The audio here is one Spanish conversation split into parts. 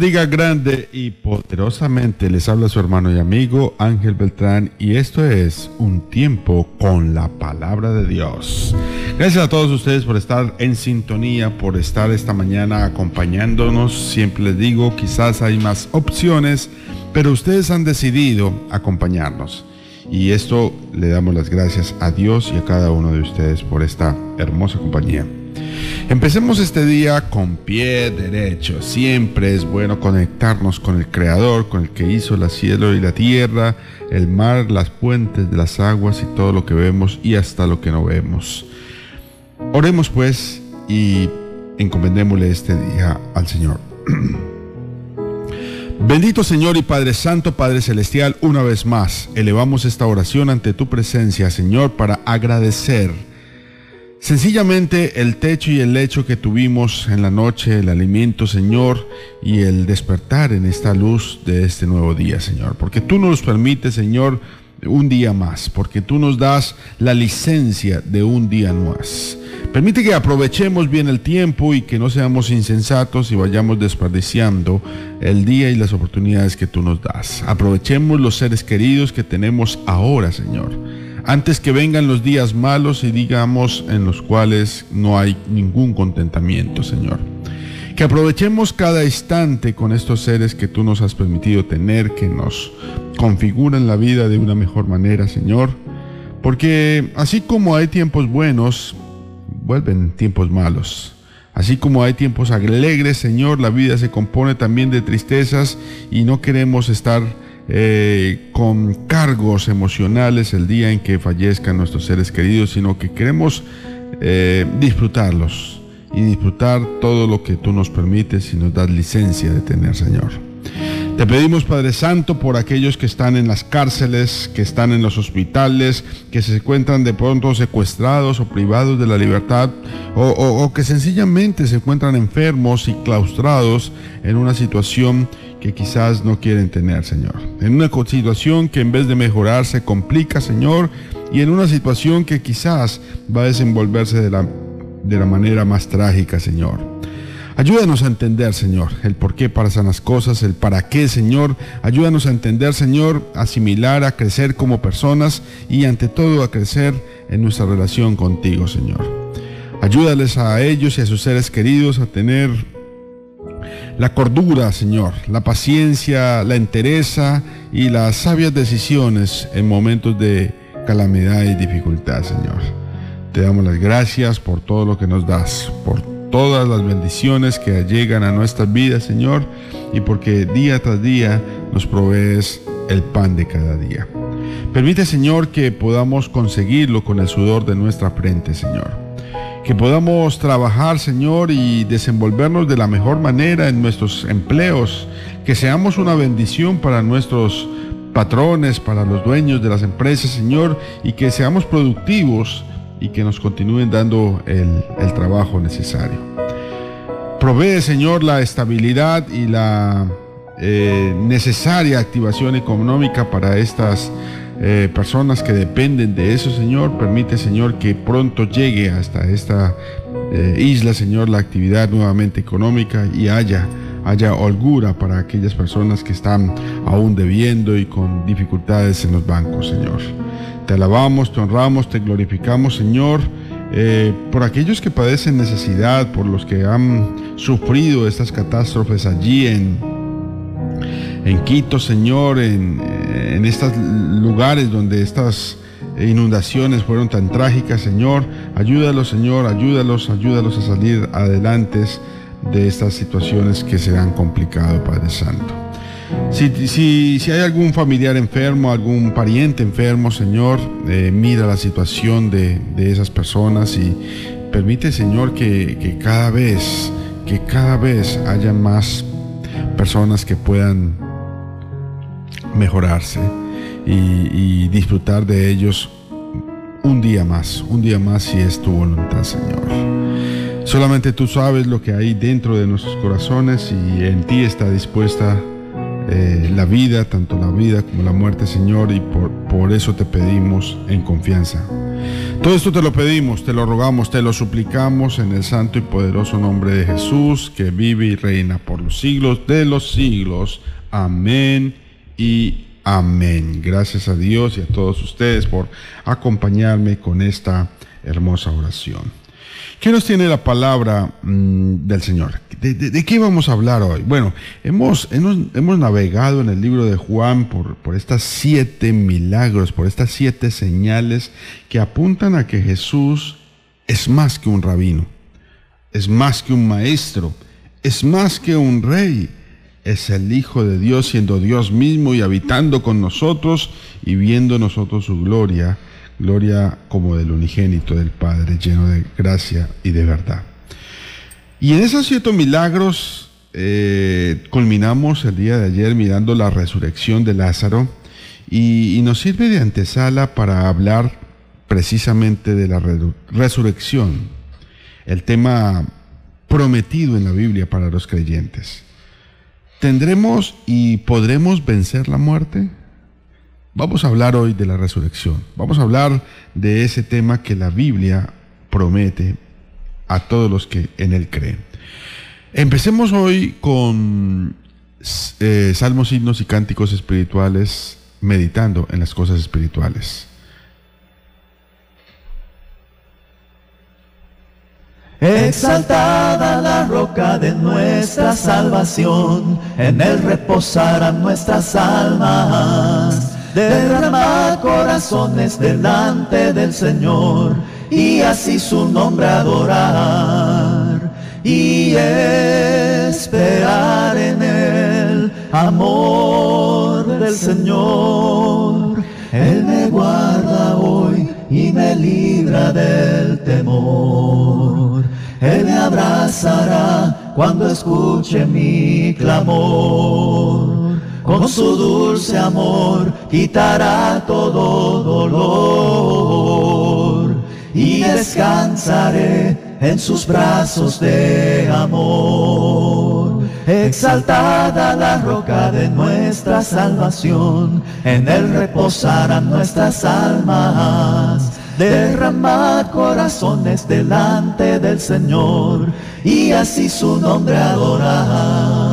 bendiga grande y poderosamente. Les habla su hermano y amigo Ángel Beltrán y esto es un tiempo con la palabra de Dios. Gracias a todos ustedes por estar en sintonía, por estar esta mañana acompañándonos. Siempre les digo, quizás hay más opciones, pero ustedes han decidido acompañarnos. Y esto le damos las gracias a Dios y a cada uno de ustedes por esta hermosa compañía. Empecemos este día con pie derecho. Siempre es bueno conectarnos con el Creador, con el que hizo el cielo y la tierra, el mar, las puentes de las aguas y todo lo que vemos y hasta lo que no vemos. Oremos pues y encomendémosle este día al Señor. Bendito Señor y Padre Santo, Padre Celestial, una vez más elevamos esta oración ante tu presencia, Señor, para agradecer Sencillamente el techo y el lecho que tuvimos en la noche, el alimento, Señor, y el despertar en esta luz de este nuevo día, Señor. Porque tú nos permites, Señor, un día más, porque tú nos das la licencia de un día más. Permite que aprovechemos bien el tiempo y que no seamos insensatos y vayamos desperdiciando el día y las oportunidades que tú nos das. Aprovechemos los seres queridos que tenemos ahora, Señor antes que vengan los días malos y digamos en los cuales no hay ningún contentamiento, Señor. Que aprovechemos cada instante con estos seres que tú nos has permitido tener, que nos configuran la vida de una mejor manera, Señor. Porque así como hay tiempos buenos, vuelven tiempos malos. Así como hay tiempos alegres, Señor, la vida se compone también de tristezas y no queremos estar eh, con cargos emocionales el día en que fallezcan nuestros seres queridos, sino que queremos eh, disfrutarlos y disfrutar todo lo que tú nos permites y nos das licencia de tener, Señor. Te pedimos, Padre Santo, por aquellos que están en las cárceles, que están en los hospitales, que se encuentran de pronto secuestrados o privados de la libertad, o, que sencillamente se encuentran enfermos y claustrados en una situación que quizás no quieren tener, Señor. En una situación que en vez de mejorar se complica, Señor, y en una situación que quizás va a desenvolverse de la, de la manera más trágica, Señor. Ayúdanos a entender, Señor, el por qué pasan las cosas, el para qué, Señor. Ayúdanos a entender, Señor, a asimilar, a crecer como personas y ante todo a crecer en nuestra relación contigo, Señor. Ayúdales a ellos y a sus seres queridos a tener la cordura, Señor, la paciencia, la entereza y las sabias decisiones en momentos de calamidad y dificultad, Señor. Te damos las gracias por todo lo que nos das, por todas las bendiciones que llegan a nuestras vidas, Señor, y porque día tras día nos provees el pan de cada día. Permite, Señor, que podamos conseguirlo con el sudor de nuestra frente, Señor. Que podamos trabajar, Señor, y desenvolvernos de la mejor manera en nuestros empleos. Que seamos una bendición para nuestros patrones, para los dueños de las empresas, Señor, y que seamos productivos y que nos continúen dando el, trabajo necesario. Provee, Señor, la estabilidad y la eh, necesaria activación económica para estas eh, personas que dependen de eso, Señor. Permite, Señor, que pronto llegue hasta esta eh, isla, Señor, la actividad nuevamente económica y haya, haya holgura para aquellas personas que están aún debiendo y con dificultades en los bancos, Señor. Te alabamos, te honramos, te glorificamos, Señor. por aquellos que padecen necesidad, por los que han sufrido estas catástrofes allí en, en Quito, Señor, en, en estos lugares donde estas inundaciones fueron tan trágicas, Señor. Ayúdalos, Señor, ayúdalos, ayúdalos a salir adelante de estas situaciones que se han complicado, Padre Santo. Si, si, hay algún familiar enfermo, algún pariente enfermo, Señor, eh, mira la situación de, de, esas personas y permite, Señor, que, que cada vez, que cada vez haya más personas que puedan mejorarse y, disfrutar de ellos un día más, un día más si es tu voluntad, Señor. Solamente tú sabes lo que hay dentro de nuestros corazones y en ti está dispuesta eh, la vida, tanto la vida como la muerte, Señor, y por, por eso te pedimos en confianza. Todo esto te lo pedimos, te lo rogamos, te lo suplicamos en el santo y poderoso nombre de Jesús, que vive y reina por los siglos de los siglos. Amén y amén. Gracias a Dios y a todos ustedes por acompañarme con esta hermosa oración. ¿Qué nos tiene la palabra mm, del Señor? ¿De, qué vamos a hablar hoy? Bueno, hemos, navegado en el libro de Juan por estas siete milagros, por estas siete señales que apuntan a que Jesús es más que un rabino, es más que un maestro, es más que un rey, es el Hijo de Dios siendo Dios mismo y habitando con nosotros y viendo nosotros su gloria, gloria como del unigénito del Padre, lleno de gracia y de verdad. Y en esos siete milagros eh, culminamos el día de ayer mirando la resurrección de Lázaro y, y nos sirve de antesala para hablar precisamente de la resurrección, el tema prometido en la Biblia para los creyentes. ¿Tendremos y podremos vencer la muerte? Vamos a hablar hoy de la resurrección. Vamos a hablar de ese tema que la Biblia promete a todos los que en él creen. Empecemos hoy con eh, salmos, himnos y cánticos espirituales, meditando en las cosas espirituales. Exaltada la roca de nuestra salvación, en él reposarán nuestras almas. Derrama corazones delante del Señor y así su nombre adorar y esperar en el amor del Señor. Él me guarda hoy y me libra del temor. Él me abrazará cuando escuche mi clamor. Con su dulce amor quitará todo dolor y descansaré en sus brazos de amor. Exaltada la roca de nuestra salvación, en él reposarán nuestras almas. Derrama corazones delante del Señor y así su nombre adorar.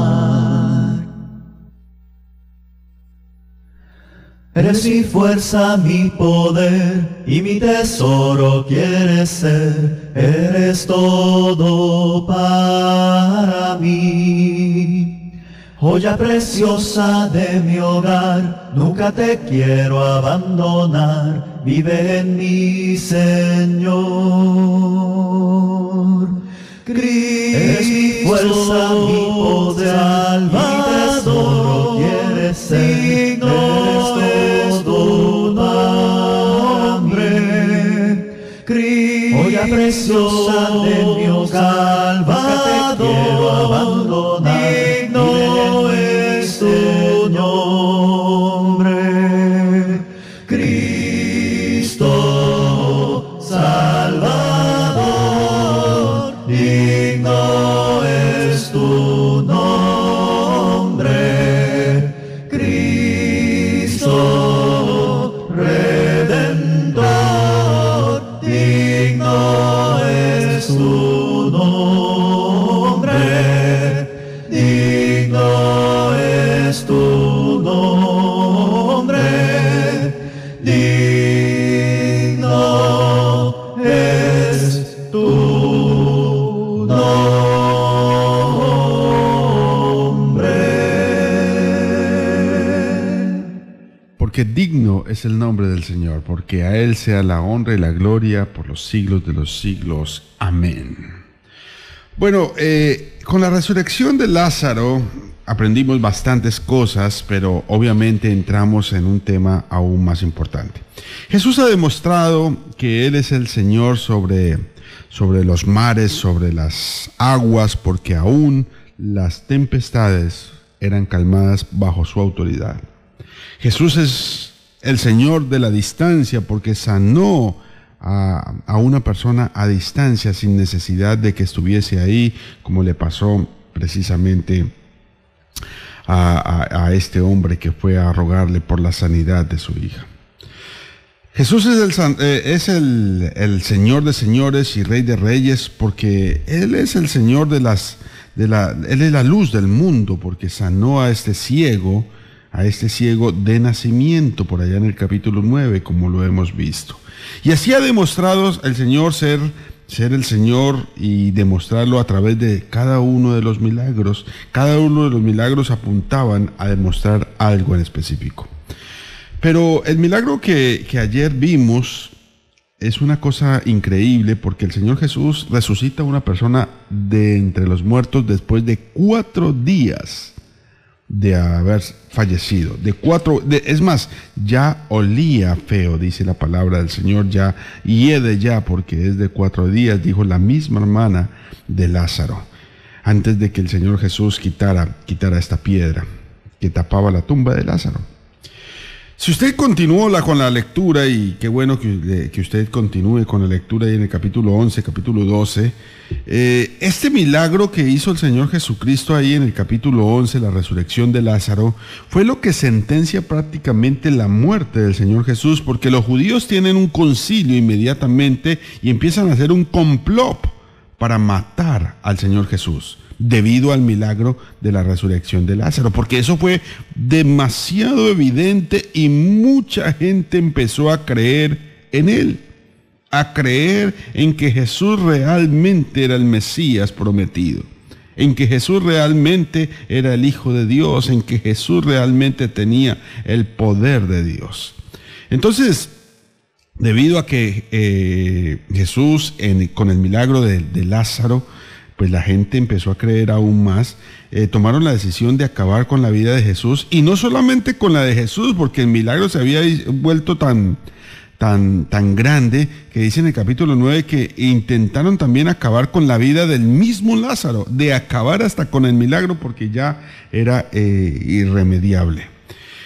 Eres mi fuerza, mi poder y mi tesoro quieres ser. Eres todo para mí. Joya preciosa de mi hogar, nunca te quiero abandonar. Vive en mi Señor. Cristo, eres mi fuerza, mi poder, mi tesoro quieres ser. Preciosa de mi hogar, te quiero abandonar, Señor, porque a Él sea la honra y la gloria por los siglos de los siglos. Amén. Bueno, eh, con la resurrección de Lázaro aprendimos bastantes cosas, pero obviamente entramos en un tema aún más importante. Jesús ha demostrado que Él es el Señor sobre, sobre los mares, sobre las aguas, porque aún las tempestades eran calmadas bajo su autoridad. Jesús es el Señor de la distancia porque sanó a, una persona a distancia sin necesidad de que estuviese ahí, como le pasó precisamente a, este hombre que fue a rogarle por la sanidad de su hija. Jesús es, el, san- eh, es el, el Señor de señores y Rey de reyes porque Él es el Señor de las, de la, Él es la luz del mundo porque sanó a este ciego, a este ciego de nacimiento por allá en el capítulo 9, como lo hemos visto. Y así ha demostrado el Señor ser, ser el Señor y demostrarlo a través de cada uno de los milagros. Cada uno de los milagros apuntaban a demostrar algo en específico. Pero el milagro que, que ayer vimos es una cosa increíble porque el Señor Jesús resucita a una persona de entre los muertos después de cuatro días de haber fallecido. De cuatro, de- es más, ya olía feo, dice la palabra del Señor, ya hiede ya porque es de cuatro días, dijo la misma hermana de Lázaro, antes de que el Señor Jesús quitara, quitara esta piedra que tapaba la tumba de Lázaro. Si usted continuó la, con la lectura, y qué bueno que, usted continúe con la lectura ahí en el capítulo 11, capítulo 12, eh, este milagro que hizo el Señor Jesucristo ahí en el capítulo 11, la resurrección de Lázaro, fue lo que sentencia prácticamente la muerte del Señor Jesús, porque los judíos tienen un concilio inmediatamente y empiezan a hacer un complot para matar al Señor Jesús debido al milagro de la resurrección de Lázaro, porque eso fue demasiado evidente y mucha gente empezó a creer en él, a creer en que Jesús realmente era el Mesías prometido, en que Jesús realmente era el Hijo de Dios, en que Jesús realmente tenía el poder de Dios. Entonces, debido a que eh, Jesús con el milagro de Lázaro, pues la gente empezó a creer aún más, eh, tomaron la decisión de acabar con la vida de Jesús y no solamente con la de Jesús, porque el milagro se había vuelto tan, tan, tan grande que dice en el capítulo 9 que intentaron también acabar con la vida del mismo Lázaro, de acabar hasta con el milagro porque ya era eh, irremediable.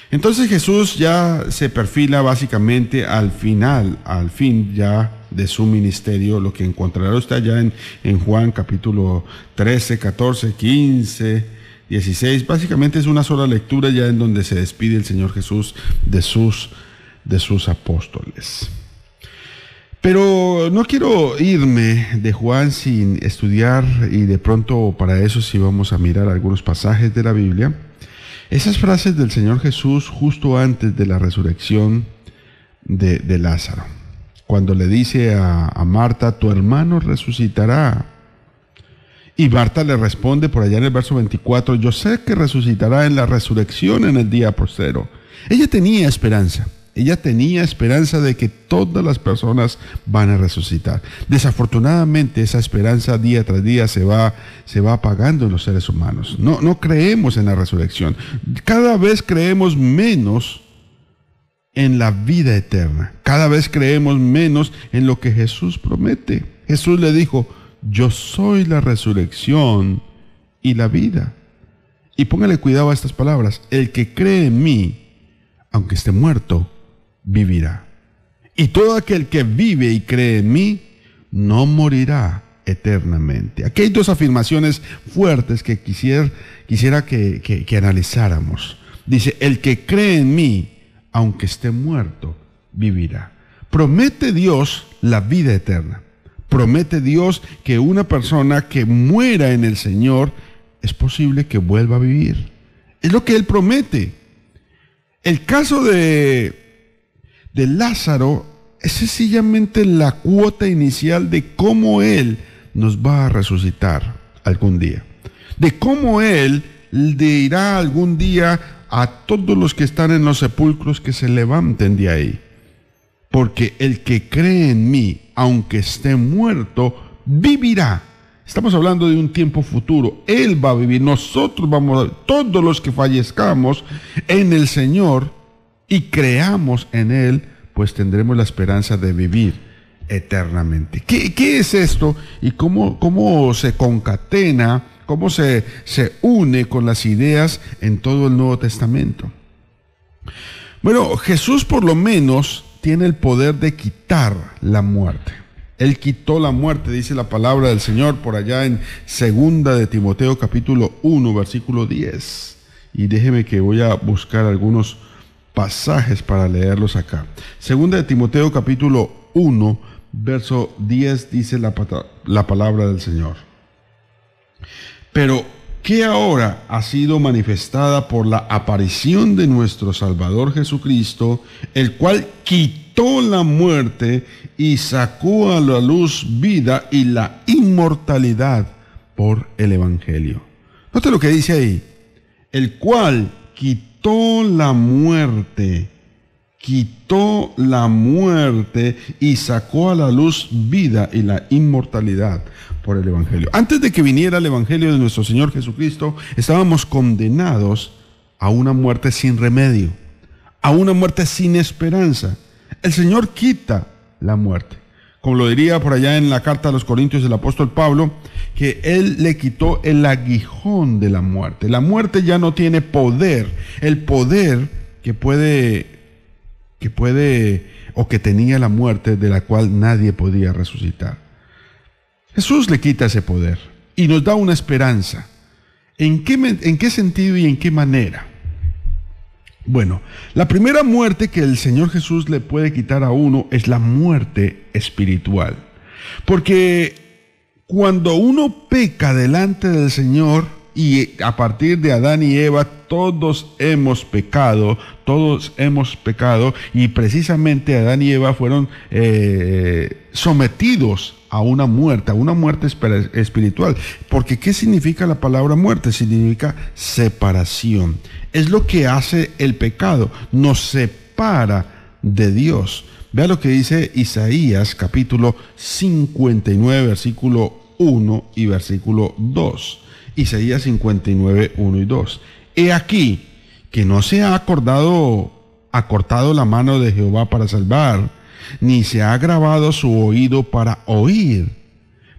Entonces Jesús ya se perfila básicamente al final, al fin ya de su ministerio, lo que encontrará usted allá en, en Juan capítulo 13, 14, 15, 16. Básicamente es una sola lectura ya en donde se despide el Señor Jesús de sus, de sus apóstoles. Pero no quiero irme de Juan sin estudiar y de pronto para eso sí vamos a mirar algunos pasajes de la Biblia. Esas frases del Señor Jesús justo antes de la resurrección de, de Lázaro, cuando le dice a, Marta, tu hermano resucitará. Y Marta le responde por allá en el verso 24, yo sé que resucitará en la resurrección en el día postero. Ella tenía esperanza. Ella tenía esperanza de que todas las personas van a resucitar. Desafortunadamente esa esperanza día tras día se va, se va apagando en los seres humanos. No, no creemos en la resurrección. Cada vez creemos menos en la vida eterna. Cada vez creemos menos en lo que Jesús promete. Jesús le dijo, yo soy la resurrección y la vida. Y póngale cuidado a estas palabras. El que cree en mí, aunque esté muerto, vivirá. Y todo aquel que vive y cree en mí, no morirá eternamente. Aquí hay dos afirmaciones fuertes que quisiera, que, que analizáramos. Dice, el que cree en mí, aunque esté muerto, vivirá. Promete Dios la vida eterna. Promete Dios que una persona que muera en el Señor es posible que vuelva a vivir. Es lo que Él promete. El caso de, de Lázaro es sencillamente la cuota inicial de cómo Él nos va a resucitar algún día. De cómo Él dirá algún día a todos los que están en los sepulcros que se levanten de ahí. Porque el que cree en mí, aunque esté muerto, vivirá. Estamos hablando de un tiempo futuro. Él va a vivir. Nosotros vamos a, todos los que fallezcamos en el Señor y creamos en Él, pues tendremos la esperanza de vivir eternamente. ¿Qué, qué es esto y cómo, cómo se concatena, cómo se, se une con las ideas en todo el Nuevo Testamento? Bueno, Jesús por lo menos tiene el poder de quitar la muerte. Él quitó la muerte, dice la palabra del Señor por allá en segunda de Timoteo capítulo 1, versículo 10. Y déjeme que voy a buscar algunos pasajes para leerlos acá. Segunda de Timoteo capítulo 1, verso 10 dice la, la palabra del Señor. Pero que ahora ha sido manifestada por la aparición de nuestro Salvador Jesucristo, el cual quitó la muerte y sacó a la luz vida y la inmortalidad por el Evangelio. Note lo que dice ahí, el cual quitó la muerte, quitó la muerte y sacó a la luz vida y la inmortalidad por el Evangelio. Antes de que viniera el Evangelio de nuestro Señor Jesucristo, estábamos condenados a una muerte sin remedio, a una muerte sin esperanza. El Señor quita la muerte. Como lo diría por allá en la carta a los Corintios del apóstol Pablo, que Él le quitó el aguijón de la muerte. La muerte ya no tiene poder, el poder que puede, que puede o que tenía la muerte de la cual nadie podía resucitar. Jesús le quita ese poder y nos da una esperanza. ¿En qué, ¿En qué sentido y en qué manera? Bueno, la primera muerte que el Señor Jesús le puede quitar a uno es la muerte espiritual. Porque cuando uno peca delante del Señor, y a partir de Adán y Eva todos hemos pecado, todos hemos pecado y precisamente Adán y Eva fueron eh, sometidos a una muerte, a una muerte espiritual. Porque ¿qué significa la palabra muerte? Significa separación. Es lo que hace el pecado, nos separa de Dios. Vea lo que dice Isaías capítulo 59, versículo 1 y versículo 2. Isaías 59, 1 y 2. He aquí que no se ha acordado, acortado la mano de Jehová para salvar, ni se ha grabado su oído para oír,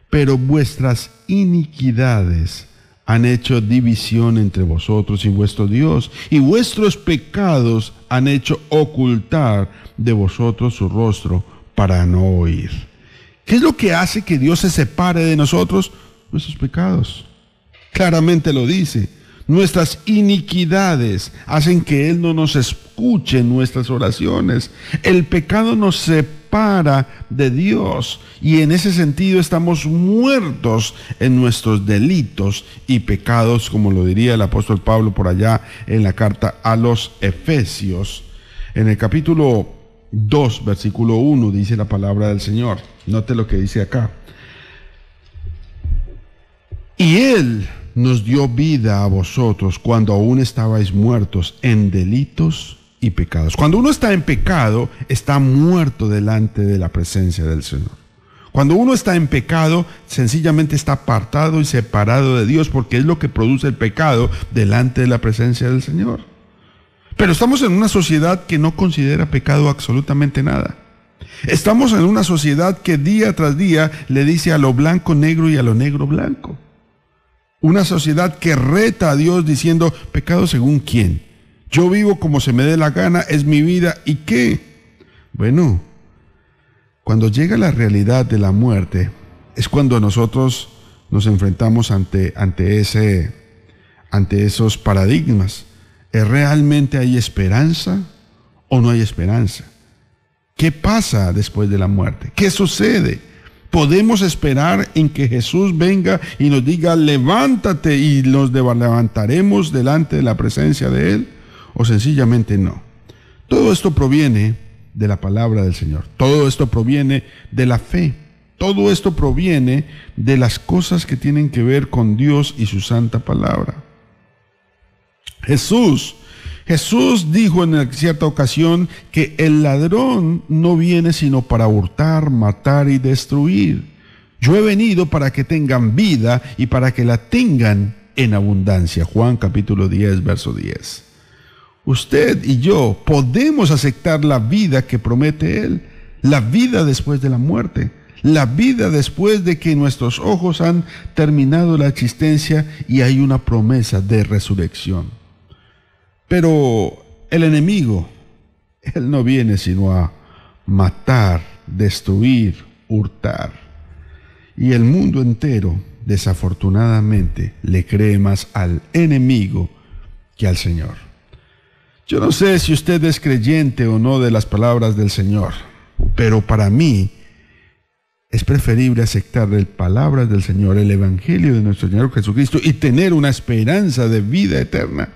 pero vuestras iniquidades han hecho división entre vosotros y vuestro Dios, y vuestros pecados han hecho ocultar de vosotros su rostro para no oír. ¿Qué es lo que hace que Dios se separe de nosotros? Nuestros pecados. Claramente lo dice. Nuestras iniquidades hacen que Él no nos escuche nuestras oraciones. El pecado nos separa de Dios y en ese sentido estamos muertos en nuestros delitos y pecados, como lo diría el apóstol Pablo por allá en la carta a los Efesios. En el capítulo 2, versículo 1 dice la palabra del Señor. Note lo que dice acá. Y Él nos dio vida a vosotros cuando aún estabais muertos en delitos y pecados. Cuando uno está en pecado, está muerto delante de la presencia del Señor. Cuando uno está en pecado, sencillamente está apartado y separado de Dios porque es lo que produce el pecado delante de la presencia del Señor. Pero estamos en una sociedad que no considera pecado absolutamente nada. Estamos en una sociedad que día tras día le dice a lo blanco negro y a lo negro blanco. Una sociedad que reta a Dios diciendo, pecado según quién. Yo vivo como se me dé la gana, es mi vida. ¿Y qué? Bueno, cuando llega la realidad de la muerte, es cuando nosotros nos enfrentamos ante, ante, ese, ante esos paradigmas. ¿Es realmente hay esperanza o no hay esperanza? ¿Qué pasa después de la muerte? ¿Qué sucede? ¿Podemos esperar en que Jesús venga y nos diga, levántate y nos levantaremos delante de la presencia de Él? ¿O sencillamente no? Todo esto proviene de la palabra del Señor. Todo esto proviene de la fe. Todo esto proviene de las cosas que tienen que ver con Dios y su santa palabra. Jesús, Jesús dijo en cierta ocasión que el ladrón no viene sino para hurtar, matar y destruir. Yo he venido para que tengan vida y para que la tengan en abundancia. Juan capítulo 10, verso 10. Usted y yo podemos aceptar la vida que promete Él, la vida después de la muerte la vida después de que nuestros ojos han terminado la existencia y hay una promesa de resurrección. Pero el enemigo, él no viene sino a matar, destruir, hurtar. Y el mundo entero, desafortunadamente, le cree más al enemigo que al Señor. Yo no sé si usted es creyente o no de las palabras del Señor, pero para mí, es preferible aceptar las palabras del Señor, el Evangelio de nuestro Señor Jesucristo y tener una esperanza de vida eterna.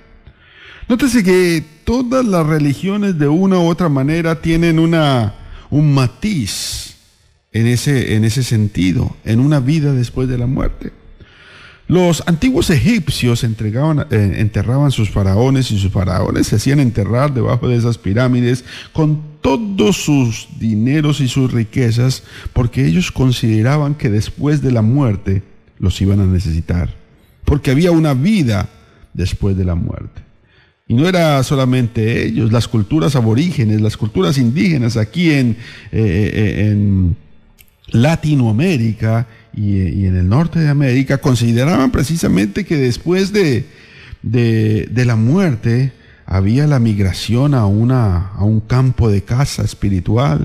Nótese que todas las religiones de una u otra manera tienen una, un matiz en ese, en ese sentido, en una vida después de la muerte. Los antiguos egipcios eh, enterraban sus faraones y sus faraones se hacían enterrar debajo de esas pirámides con todos sus dineros y sus riquezas porque ellos consideraban que después de la muerte los iban a necesitar, porque había una vida después de la muerte. Y no era solamente ellos, las culturas aborígenes, las culturas indígenas aquí en, eh, eh, en Latinoamérica y, en el norte de América consideraban precisamente que después de, de, la muerte había la migración a, una, a un campo de casa espiritual,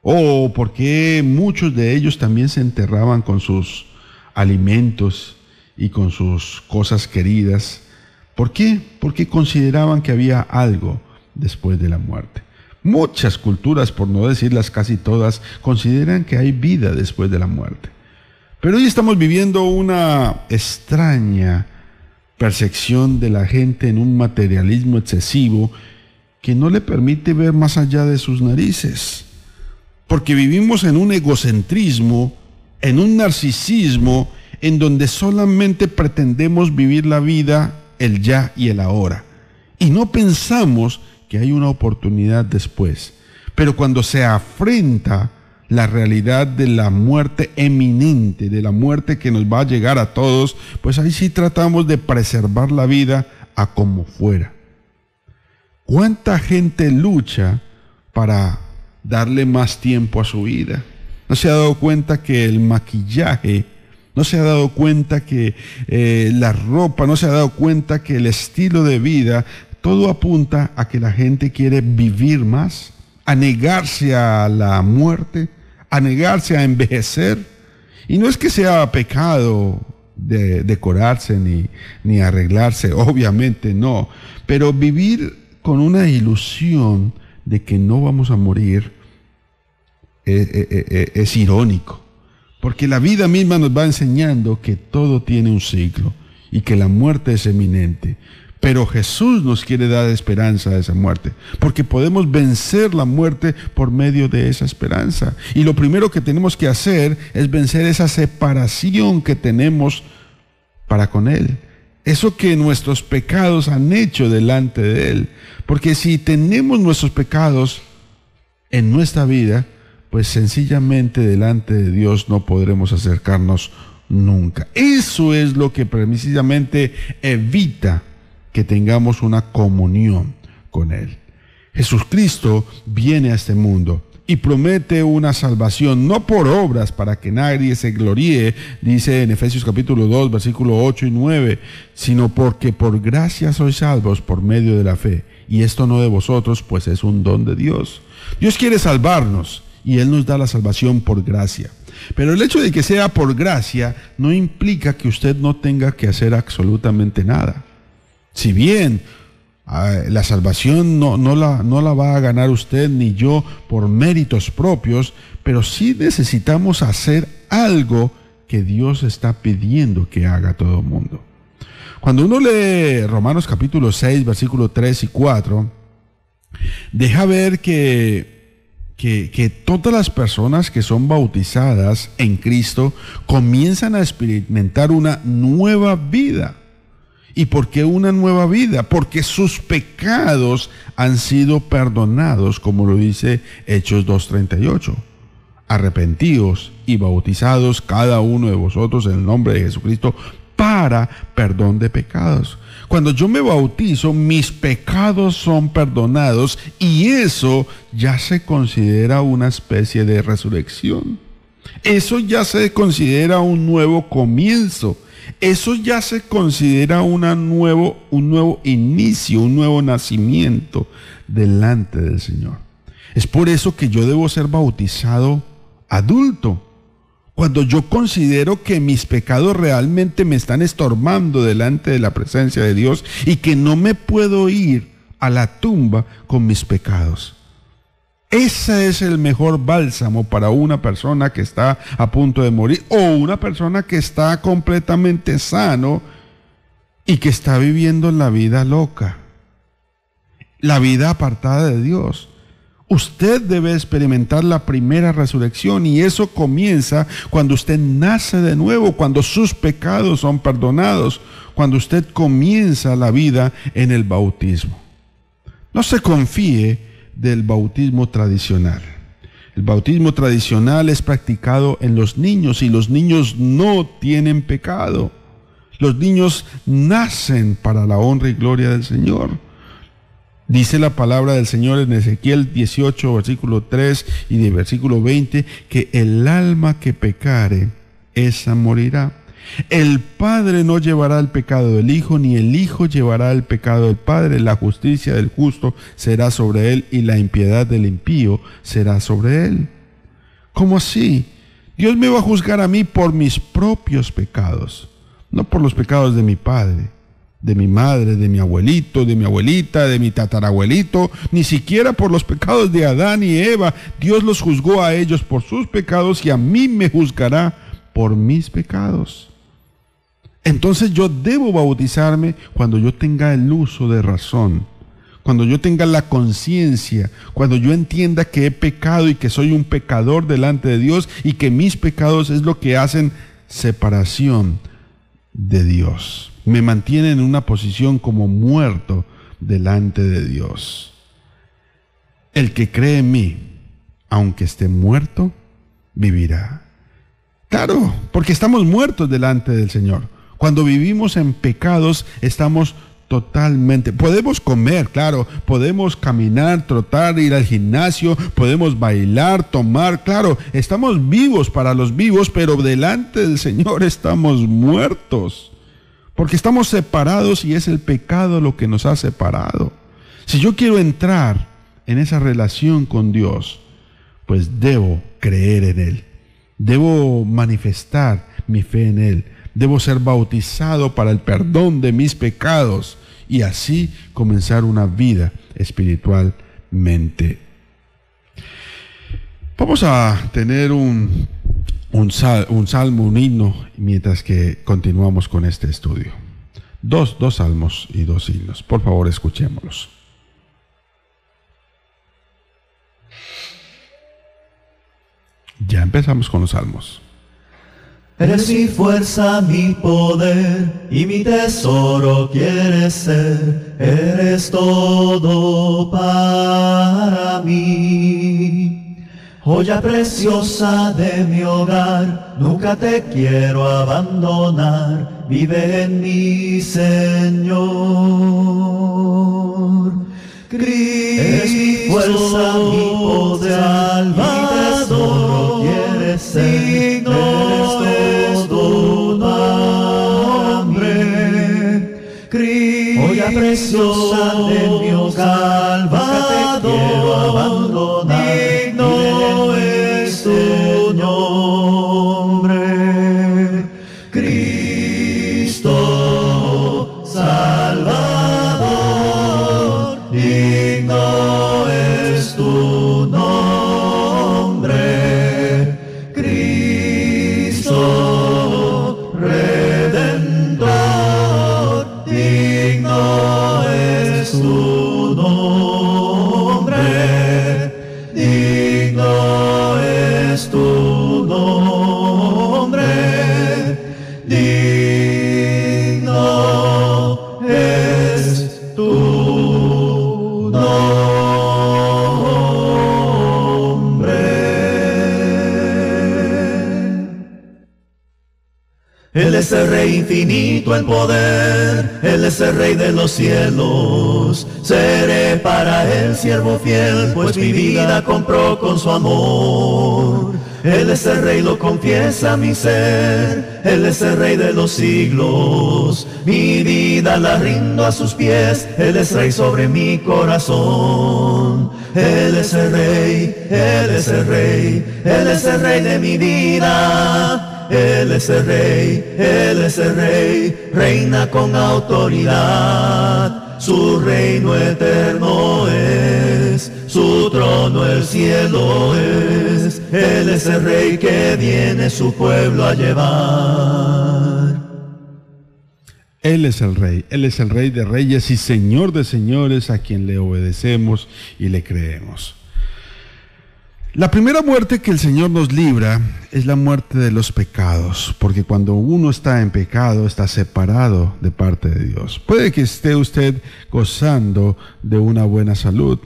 o porque muchos de ellos también se enterraban con sus alimentos y con sus cosas queridas. ¿Por qué? Porque consideraban que había algo después de la muerte. Muchas culturas, por no decirlas casi todas, consideran que hay vida después de la muerte. Pero hoy estamos viviendo una extraña percepción de la gente en un materialismo excesivo que no le permite ver más allá de sus narices. Porque vivimos en un egocentrismo, en un narcisismo, en donde solamente pretendemos vivir la vida, el ya y el ahora. Y no pensamos que hay una oportunidad después. Pero cuando se afrenta la realidad de la muerte eminente, de la muerte que nos va a llegar a todos, pues ahí sí tratamos de preservar la vida a como fuera. ¿Cuánta gente lucha para darle más tiempo a su vida? ¿No se ha dado cuenta que el maquillaje, no se ha dado cuenta que eh, la ropa, no se ha dado cuenta que el estilo de vida, todo apunta a que la gente quiere vivir más, a negarse a la muerte? a negarse a envejecer. Y no es que sea pecado de decorarse ni, arreglarse, obviamente no, pero vivir con una ilusión de que no vamos a morir eh, eh, es irónico, porque la vida misma nos va enseñando que todo tiene un ciclo y que la muerte es eminente. Pero Jesús nos quiere dar esperanza a esa muerte, porque podemos vencer la muerte por medio de esa esperanza. Y lo primero que tenemos que hacer es vencer esa separación que tenemos para con Él. Eso que nuestros pecados han hecho delante de Él. Porque si tenemos nuestros pecados en nuestra vida, pues sencillamente delante de Dios no podremos acercarnos nunca. Eso es lo que precisamente evita que tengamos una comunión con Él. Jesucristo viene a este mundo y promete una salvación, no por obras para que nadie se gloríe, dice en Efesios capítulo 2, versículo 8 y 9, sino porque por gracia sois salvos por medio de la fe. Y esto no de vosotros, pues es un don de Dios. Dios quiere salvarnos y Él nos da la salvación por gracia. Pero el hecho de que sea por gracia no implica que usted no tenga que hacer absolutamente nada. Si bien Ah, la salvación no, la, no la va a ganar usted ni yo por méritos propios, pero sí necesitamos hacer algo que Dios está pidiendo que haga todo el mundo. Cuando uno lee Romanos capítulo 6, versículos 3 y 4, deja ver que, que, que, todas las personas que son bautizadas en Cristo comienzan a experimentar una nueva vida. ¿Y por qué una nueva vida? Porque sus pecados han sido perdonados, como lo dice Hechos 2.38. Arrepentidos y bautizados cada uno de vosotros en el nombre de Jesucristo para perdón de pecados. Cuando yo me bautizo, mis pecados son perdonados y eso ya se considera una especie de resurrección. Eso ya se considera un nuevo comienzo. Eso ya se considera nuevo, un nuevo inicio, un nuevo nacimiento delante del Señor. Es por eso que yo debo ser bautizado adulto. Cuando yo considero que mis pecados realmente me están estorbando delante de la presencia de Dios y que no me puedo ir a la tumba con mis pecados. Ese es el mejor bálsamo para una persona que está a punto de morir o una persona que está completamente sano y que está viviendo la vida loca, la vida apartada de Dios. Usted debe experimentar la primera resurrección y eso comienza cuando usted nace de nuevo, cuando sus pecados son perdonados, cuando usted comienza la vida en el bautismo. No se confíe del bautismo tradicional. El bautismo tradicional es practicado en los niños y los niños no tienen pecado. Los niños nacen para la honra y gloria del Señor. Dice la palabra del Señor en Ezequiel 18, versículo 3 y de versículo 20, que el alma que pecare, esa morirá. El Padre no llevará el pecado del Hijo, ni el Hijo llevará el pecado del Padre. La justicia del justo será sobre él y la impiedad del impío será sobre él. ¿Cómo así? Dios me va a juzgar a mí por mis propios pecados, no por los pecados de mi Padre, de mi madre, de mi abuelito, de mi abuelita, de mi tatarabuelito, ni siquiera por los pecados de Adán y Eva. Dios los juzgó a ellos por sus pecados y a mí me juzgará por mis pecados. Entonces yo debo bautizarme cuando yo tenga el uso de razón, cuando yo tenga la conciencia, cuando yo entienda que he pecado y que soy un pecador delante de Dios y que mis pecados es lo que hacen separación de Dios. Me mantienen en una posición como muerto delante de Dios. El que cree en mí, aunque esté muerto, vivirá. Claro, porque estamos muertos delante del Señor. Cuando vivimos en pecados, estamos totalmente. Podemos comer, claro, podemos caminar, trotar, ir al gimnasio, podemos bailar, tomar, claro, estamos vivos para los vivos, pero delante del Señor estamos muertos. Porque estamos separados y es el pecado lo que nos ha separado. Si yo quiero entrar en esa relación con Dios, pues debo creer en Él. Debo manifestar mi fe en Él debo ser bautizado para el perdón de mis pecados y así comenzar una vida espiritualmente. Vamos a tener un, un, salmo, un himno, mientras que continuamos con este estudio. Dos, dos salmos y dos himnos. Por favor, escuchémoslos. Ya empezamos con los salmos. Eres mi fuerza, mi poder y mi tesoro quieres ser. Eres todo para mí. Joya preciosa de mi hogar, nunca te quiero abandonar. Vive en mi Señor. Cristo, eres mi fuerza, mi poder, Salvador, mi tesoro quieres ser. Eres todo nombre. Cristo, Joya preciosa de mi hogar, nunca te quiero abandonar. digno es tu nombre. Es el Rey infinito en poder, Él es el Rey de los cielos. Seré para Él siervo fiel, pues mi vida compró con su amor. Él es el Rey, lo confiesa mi ser, Él es el Rey de los siglos. Mi vida la rindo a sus pies, Él es Rey sobre mi corazón. Él es el Rey, Él es el Rey, Él es el Rey de mi vida. Él es el Rey, Él es el Rey, reina con autoridad. Su reino eterno es, su trono el cielo es. Él es el Rey que viene su pueblo a llevar. Él es el rey, Él es el rey de reyes y señor de señores a quien le obedecemos y le creemos. La primera muerte que el Señor nos libra es la muerte de los pecados, porque cuando uno está en pecado está separado de parte de Dios. Puede que esté usted gozando de una buena salud,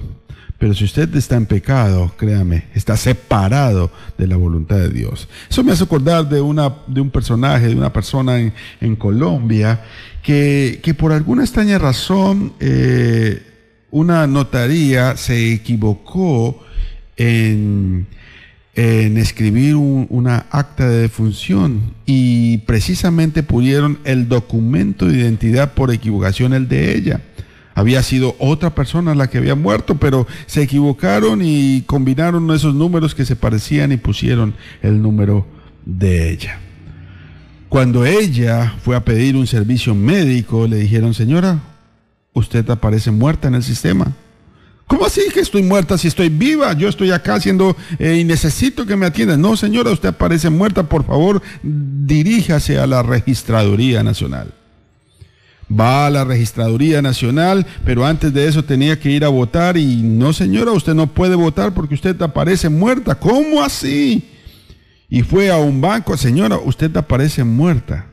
pero si usted está en pecado, créame, está separado de la voluntad de Dios. Eso me hace acordar de, una, de un personaje, de una persona en, Colombia, que, que, por alguna extraña razón eh, una notaría se equivocó en, escribir un, una acta de defunción y precisamente pusieron el documento de identidad por equivocación el de ella. Había sido otra persona la que había muerto, pero se equivocaron y combinaron esos números que se parecían y pusieron el número de ella. Cuando ella fue a pedir un servicio médico, le dijeron, señora, usted aparece muerta en el sistema. ¿Cómo así que estoy muerta si estoy viva? Yo estoy acá haciendo eh, y necesito que me atiendan. No, señora, usted aparece muerta. Por favor, diríjase a la Registraduría Nacional. Va a la Registraduría Nacional, pero antes de eso tenía que ir a votar y no, señora, usted no puede votar porque usted aparece muerta. ¿Cómo así? Y fue a un banco, señora, usted aparece muerta.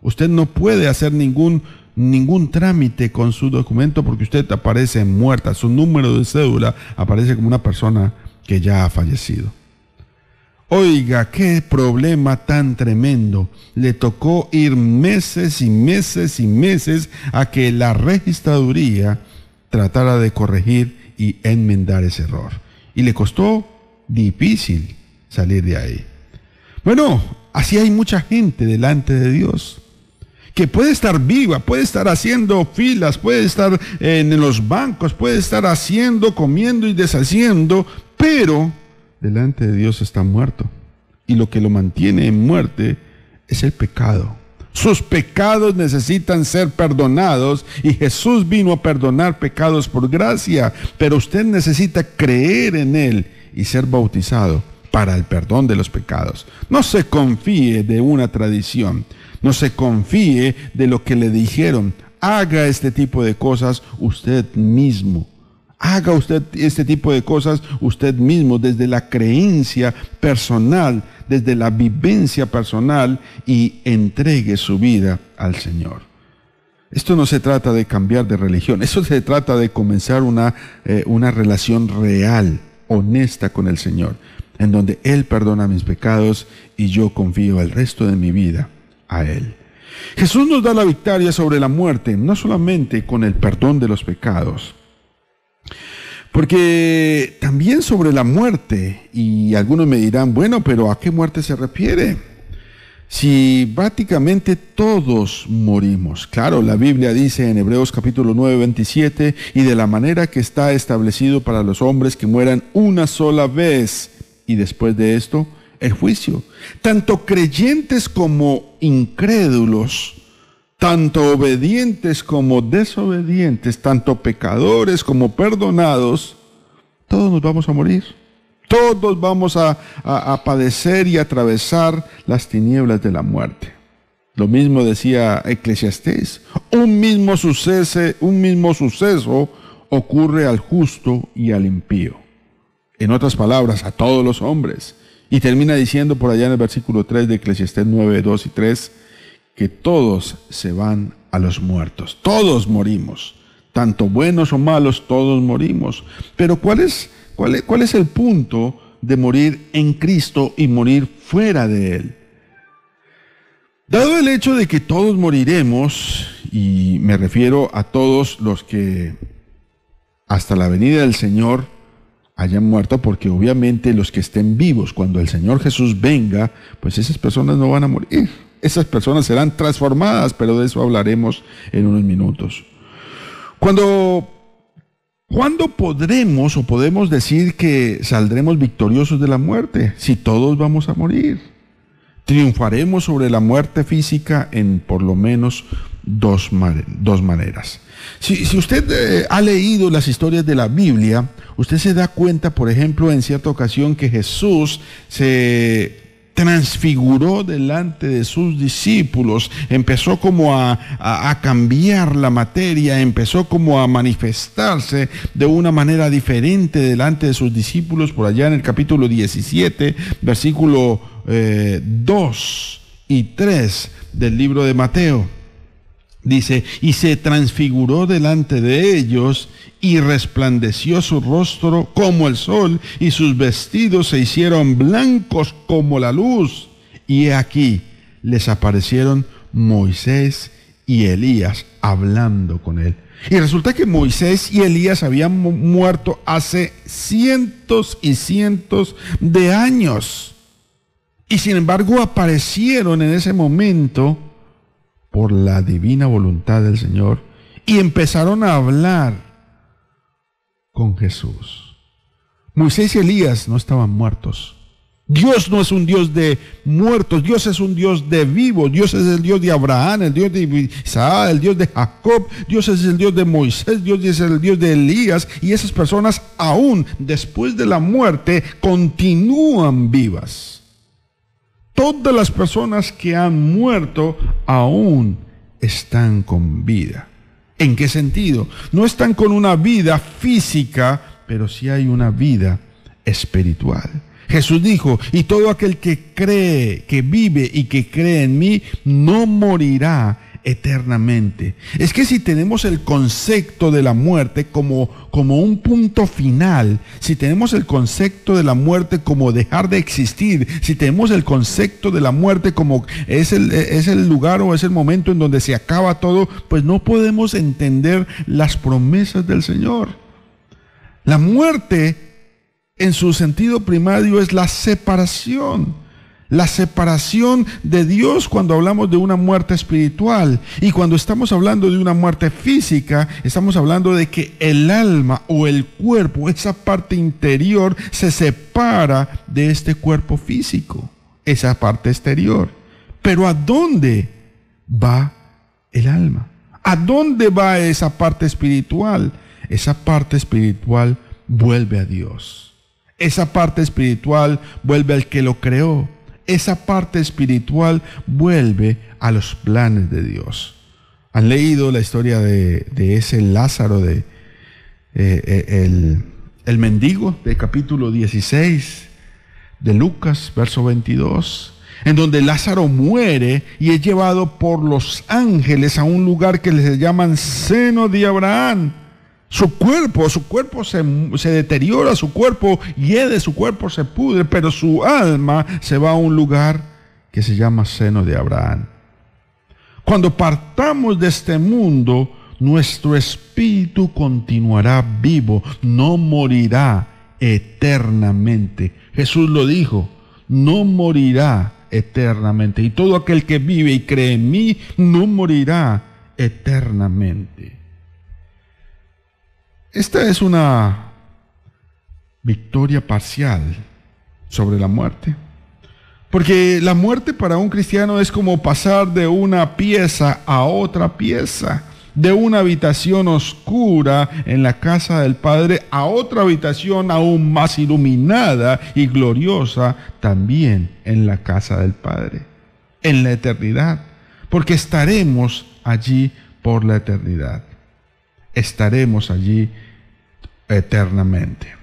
Usted no puede hacer ningún ningún trámite con su documento porque usted aparece muerta. Su número de cédula aparece como una persona que ya ha fallecido. Oiga, qué problema tan tremendo. Le tocó ir meses y meses y meses a que la registraduría tratara de corregir y enmendar ese error. Y le costó difícil salir de ahí. Bueno, así hay mucha gente delante de Dios que puede estar viva, puede estar haciendo filas, puede estar en los bancos, puede estar haciendo, comiendo y deshaciendo, pero delante de Dios está muerto. Y lo que lo mantiene en muerte es el pecado. Sus pecados necesitan ser perdonados y Jesús vino a perdonar pecados por gracia, pero usted necesita creer en Él y ser bautizado para el perdón de los pecados. No se confíe de una tradición. No se confíe de lo que le dijeron. Haga este tipo de cosas usted mismo. Haga usted este tipo de cosas usted mismo desde la creencia personal, desde la vivencia personal y entregue su vida al Señor. Esto no se trata de cambiar de religión, eso se trata de comenzar una, eh, una relación real, honesta con el Señor, en donde Él perdona mis pecados y yo confío el resto de mi vida a Él. Jesús nos da la victoria sobre la muerte, no solamente con el perdón de los pecados, porque también sobre la muerte, y algunos me dirán, bueno, pero ¿a qué muerte se refiere? Si prácticamente todos morimos. Claro, la Biblia dice en Hebreos capítulo 9, 27, y de la manera que está establecido para los hombres que mueran una sola vez, y después de esto, el juicio. Tanto creyentes como incrédulos, tanto obedientes como desobedientes, tanto pecadores como perdonados, todos nos vamos a morir. Todos vamos a, padecer y atravesar las tinieblas de la muerte. Lo mismo decía Eclesiastés. Un mismo suceso, un mismo suceso ocurre al justo y al impío. En otras palabras, a todos los hombres. Y termina diciendo por allá en el versículo 3 de Eclesiastés 9, 2 y 3, que todos se van a los muertos, todos morimos, tanto buenos o malos, todos morimos. Pero ¿cuál es, cuál es, cuál es el punto de morir en Cristo y morir fuera de Él? Dado el hecho de que todos moriremos, y me refiero a todos los que hasta la venida del Señor hayan muerto, porque obviamente los que estén vivos cuando el Señor Jesús venga, pues esas personas no van a morir. Esas personas serán transformadas, pero de eso hablaremos en unos minutos. Cuando ¿Cuándo podremos o podemos decir que saldremos victoriosos de la muerte si todos vamos a morir? Triunfaremos sobre la muerte física en por lo menos dos, maneras. Si, usted eh, ha leído las historias de la Biblia, usted se da cuenta, por ejemplo, en cierta ocasión que Jesús se transfiguró delante de sus discípulos, empezó como a, cambiar la materia, empezó como a manifestarse de una manera diferente delante de sus discípulos, por allá en el capítulo 17, versículo 2 eh, y 3 del libro de Mateo. Dice, y se transfiguró delante de ellos y resplandeció su rostro como el sol y sus vestidos se hicieron blancos como la luz. Y aquí les aparecieron Moisés y Elías hablando con él. Y resulta que Moisés y Elías habían muerto hace cientos y cientos de años. Y sin embargo aparecieron en ese momento por la divina voluntad del Señor y empezaron a hablar con Jesús. Moisés y Elías no estaban muertos. Dios no es un Dios de muertos, Dios es un Dios de vivos, Dios es el Dios de Abraham, el Dios de Isaac, el Dios de Jacob, Dios es el Dios de Moisés, Dios es el Dios de Elías y esas personas aún después de la muerte continúan vivas. Todas las personas que han muerto aún están con vida. ¿En qué sentido? No están con una vida física, pero sí hay una vida espiritual. Jesús dijo, y todo aquel que cree, que vive y que cree en mí, no morirá eternamente. Es que si tenemos el concepto de la muerte como, como un punto final, si tenemos el concepto de la muerte como dejar de existir, si tenemos el concepto de la muerte como es el, es el lugar o es el momento en donde se acaba todo, pues no podemos entender las promesas del Señor. La muerte en su sentido primario es la separación la separación de Dios cuando hablamos de una muerte espiritual. Y cuando estamos hablando de una muerte física, estamos hablando de que el alma o el cuerpo, esa parte interior, se separa de este cuerpo físico, esa parte exterior. Pero ¿a dónde va el alma? ¿A dónde va esa parte espiritual? Esa parte espiritual vuelve a Dios. Esa parte espiritual vuelve al que lo creó esa parte espiritual vuelve a los planes de Dios. ¿Han leído la historia de, ese Lázaro, de, eh, eh, el, el mendigo de capítulo 16 de Lucas, verso 22? en donde Lázaro muere y es llevado por los ángeles a un lugar que les llaman seno de Abraham. Su cuerpo, su cuerpo se, deteriora, su cuerpo hiede, su cuerpo se pudre, pero su alma se va a un lugar que se llama seno de Abraham. Cuando partamos de este mundo, nuestro espíritu continuará vivo, no morirá eternamente. Jesús lo dijo, no morirá eternamente. Y todo aquel que vive y cree en mí, no morirá eternamente. Esta es una victoria parcial sobre la muerte. Porque la muerte para un cristiano es como pasar de una pieza a otra pieza, de una habitación oscura en la casa del Padre a otra habitación aún más iluminada y gloriosa también en la casa del Padre, en la eternidad, porque estaremos allí por la eternidad. Estaremos allí eternamente.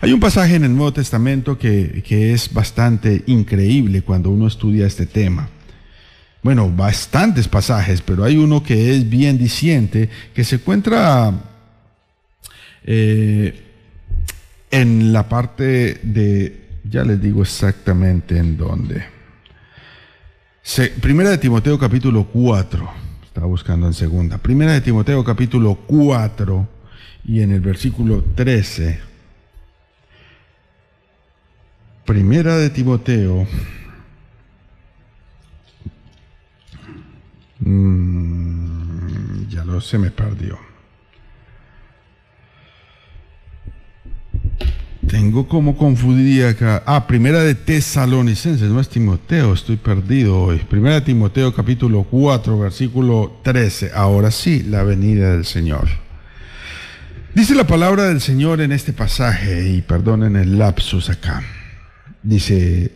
Hay un pasaje en el Nuevo Testamento que, es bastante increíble cuando uno estudia este tema. Bueno, bastantes pasajes, pero hay uno que es bien diciente, que se encuentra eh, en la parte de, ya les digo exactamente en dónde. Se- primera de Timoteo capítulo 4. Estaba buscando en segunda. Primera de Timoteo capítulo 4 y en el versículo 13. Primera de Timoteo. Mm, ya lo se me perdió. Tengo como confundir acá. Ah, primera de Tesalonicenses, no es Timoteo, estoy perdido hoy. Primera de Timoteo capítulo 4, versículo 13. Ahora sí, la venida del Señor. Dice la palabra del Señor en este pasaje, y perdonen el lapsus acá. Dice,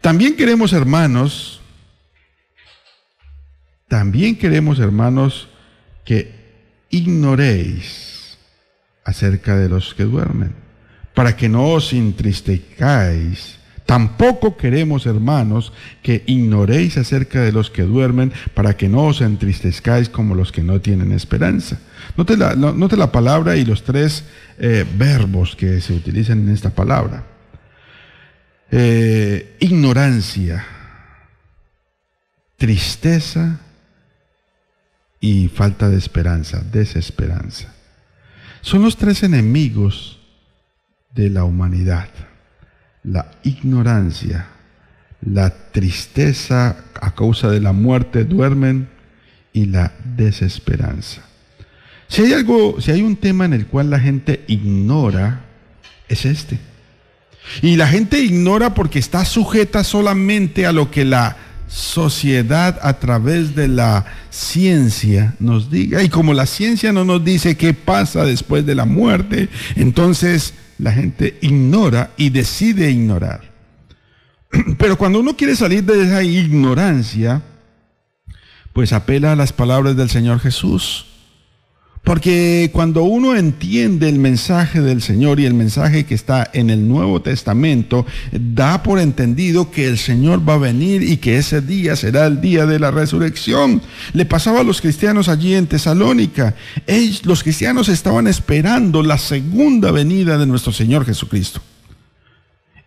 también queremos hermanos, también queremos hermanos que ignoréis acerca de los que duermen para que no os entristezcáis. Tampoco queremos, hermanos, que ignoréis acerca de los que duermen, para que no os entristezcáis como los que no tienen esperanza. Note la, palabra y los tres eh, verbos que se utilizan en esta palabra. Eh, ignorancia, tristeza y falta de esperanza, desesperanza. Son los tres enemigos de la humanidad. La ignorancia, la tristeza a causa de la muerte duermen y la desesperanza. Si hay algo, si hay un tema en el cual la gente ignora, es este. Y la gente ignora porque está sujeta solamente a lo que la sociedad a través de la ciencia nos diga. Y como la ciencia no nos dice qué pasa después de la muerte, entonces la gente ignora y decide ignorar. Pero cuando uno quiere salir de esa ignorancia, pues apela a las palabras del Señor Jesús. Porque cuando uno entiende el mensaje del Señor y el mensaje que está en el Nuevo Testamento, da por entendido que el Señor va a venir y que ese día será el día de la resurrección. Le pasaba a los cristianos allí en Tesalónica. Los cristianos estaban esperando la segunda venida de nuestro Señor Jesucristo.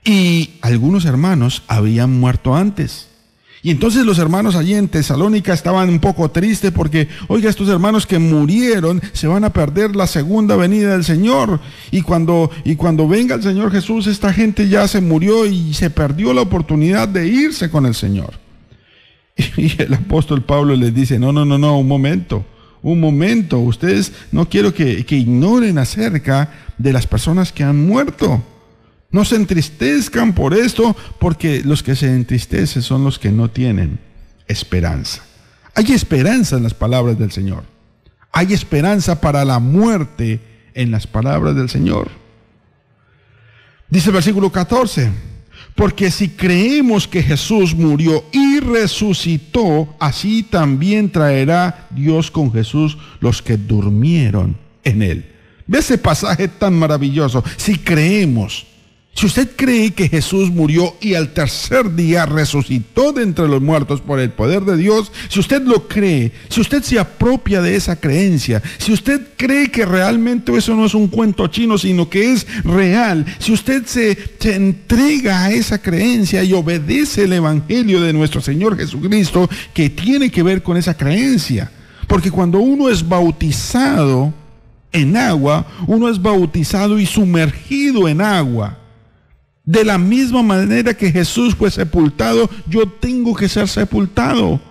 Y algunos hermanos habían muerto antes. Y entonces los hermanos allí en Tesalónica estaban un poco tristes porque, oiga, estos hermanos que murieron se van a perder la segunda venida del Señor. Y cuando, y cuando venga el Señor Jesús, esta gente ya se murió y se perdió la oportunidad de irse con el Señor. Y el apóstol Pablo les dice, no, no, no, no, un momento, un momento, ustedes no quiero que, que ignoren acerca de las personas que han muerto. No se entristezcan por esto, porque los que se entristecen son los que no tienen esperanza. Hay esperanza en las palabras del Señor. Hay esperanza para la muerte en las palabras del Señor. Dice el versículo 14, porque si creemos que Jesús murió y resucitó, así también traerá Dios con Jesús los que durmieron en él. Ve ese pasaje tan maravilloso. Si creemos, si usted cree que Jesús murió y al tercer día resucitó de entre los muertos por el poder de Dios, si usted lo cree, si usted se apropia de esa creencia, si usted cree que realmente eso no es un cuento chino, sino que es real, si usted se, se entrega a esa creencia y obedece el Evangelio de nuestro Señor Jesucristo, que tiene que ver con esa creencia, porque cuando uno es bautizado en agua, uno es bautizado y sumergido en agua. De la misma manera que Jesús fue sepultado, yo tengo que ser sepultado.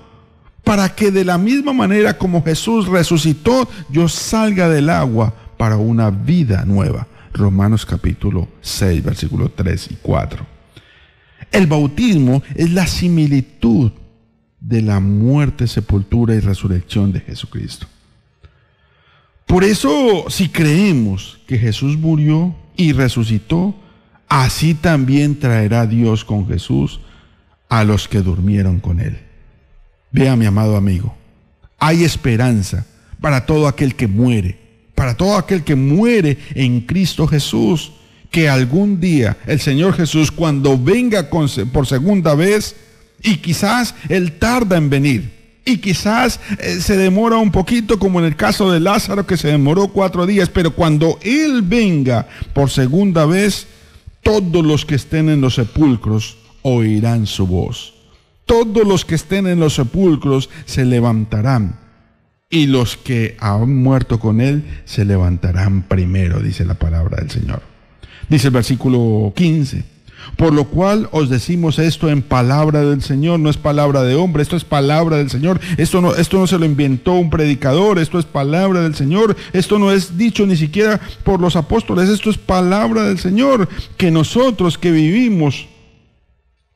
Para que de la misma manera como Jesús resucitó, yo salga del agua para una vida nueva. Romanos capítulo 6, versículos 3 y 4. El bautismo es la similitud de la muerte, sepultura y resurrección de Jesucristo. Por eso, si creemos que Jesús murió y resucitó, así también traerá Dios con Jesús a los que durmieron con él. Vea, mi amado amigo, hay esperanza para todo aquel que muere, para todo aquel que muere en Cristo Jesús, que algún día el Señor Jesús, cuando venga por segunda vez, y quizás Él tarda en venir, y quizás eh, se demora un poquito, como en el caso de Lázaro, que se demoró cuatro días, pero cuando Él venga por segunda vez, todos los que estén en los sepulcros oirán su voz. Todos los que estén en los sepulcros se levantarán. Y los que han muerto con él se levantarán primero, dice la palabra del Señor. Dice el versículo 15. Por lo cual os decimos esto en palabra del Señor, no es palabra de hombre, esto es palabra del Señor. Esto no, esto no se lo inventó un predicador, esto es palabra del Señor. Esto no es dicho ni siquiera por los apóstoles, esto es palabra del Señor. Que nosotros que vivimos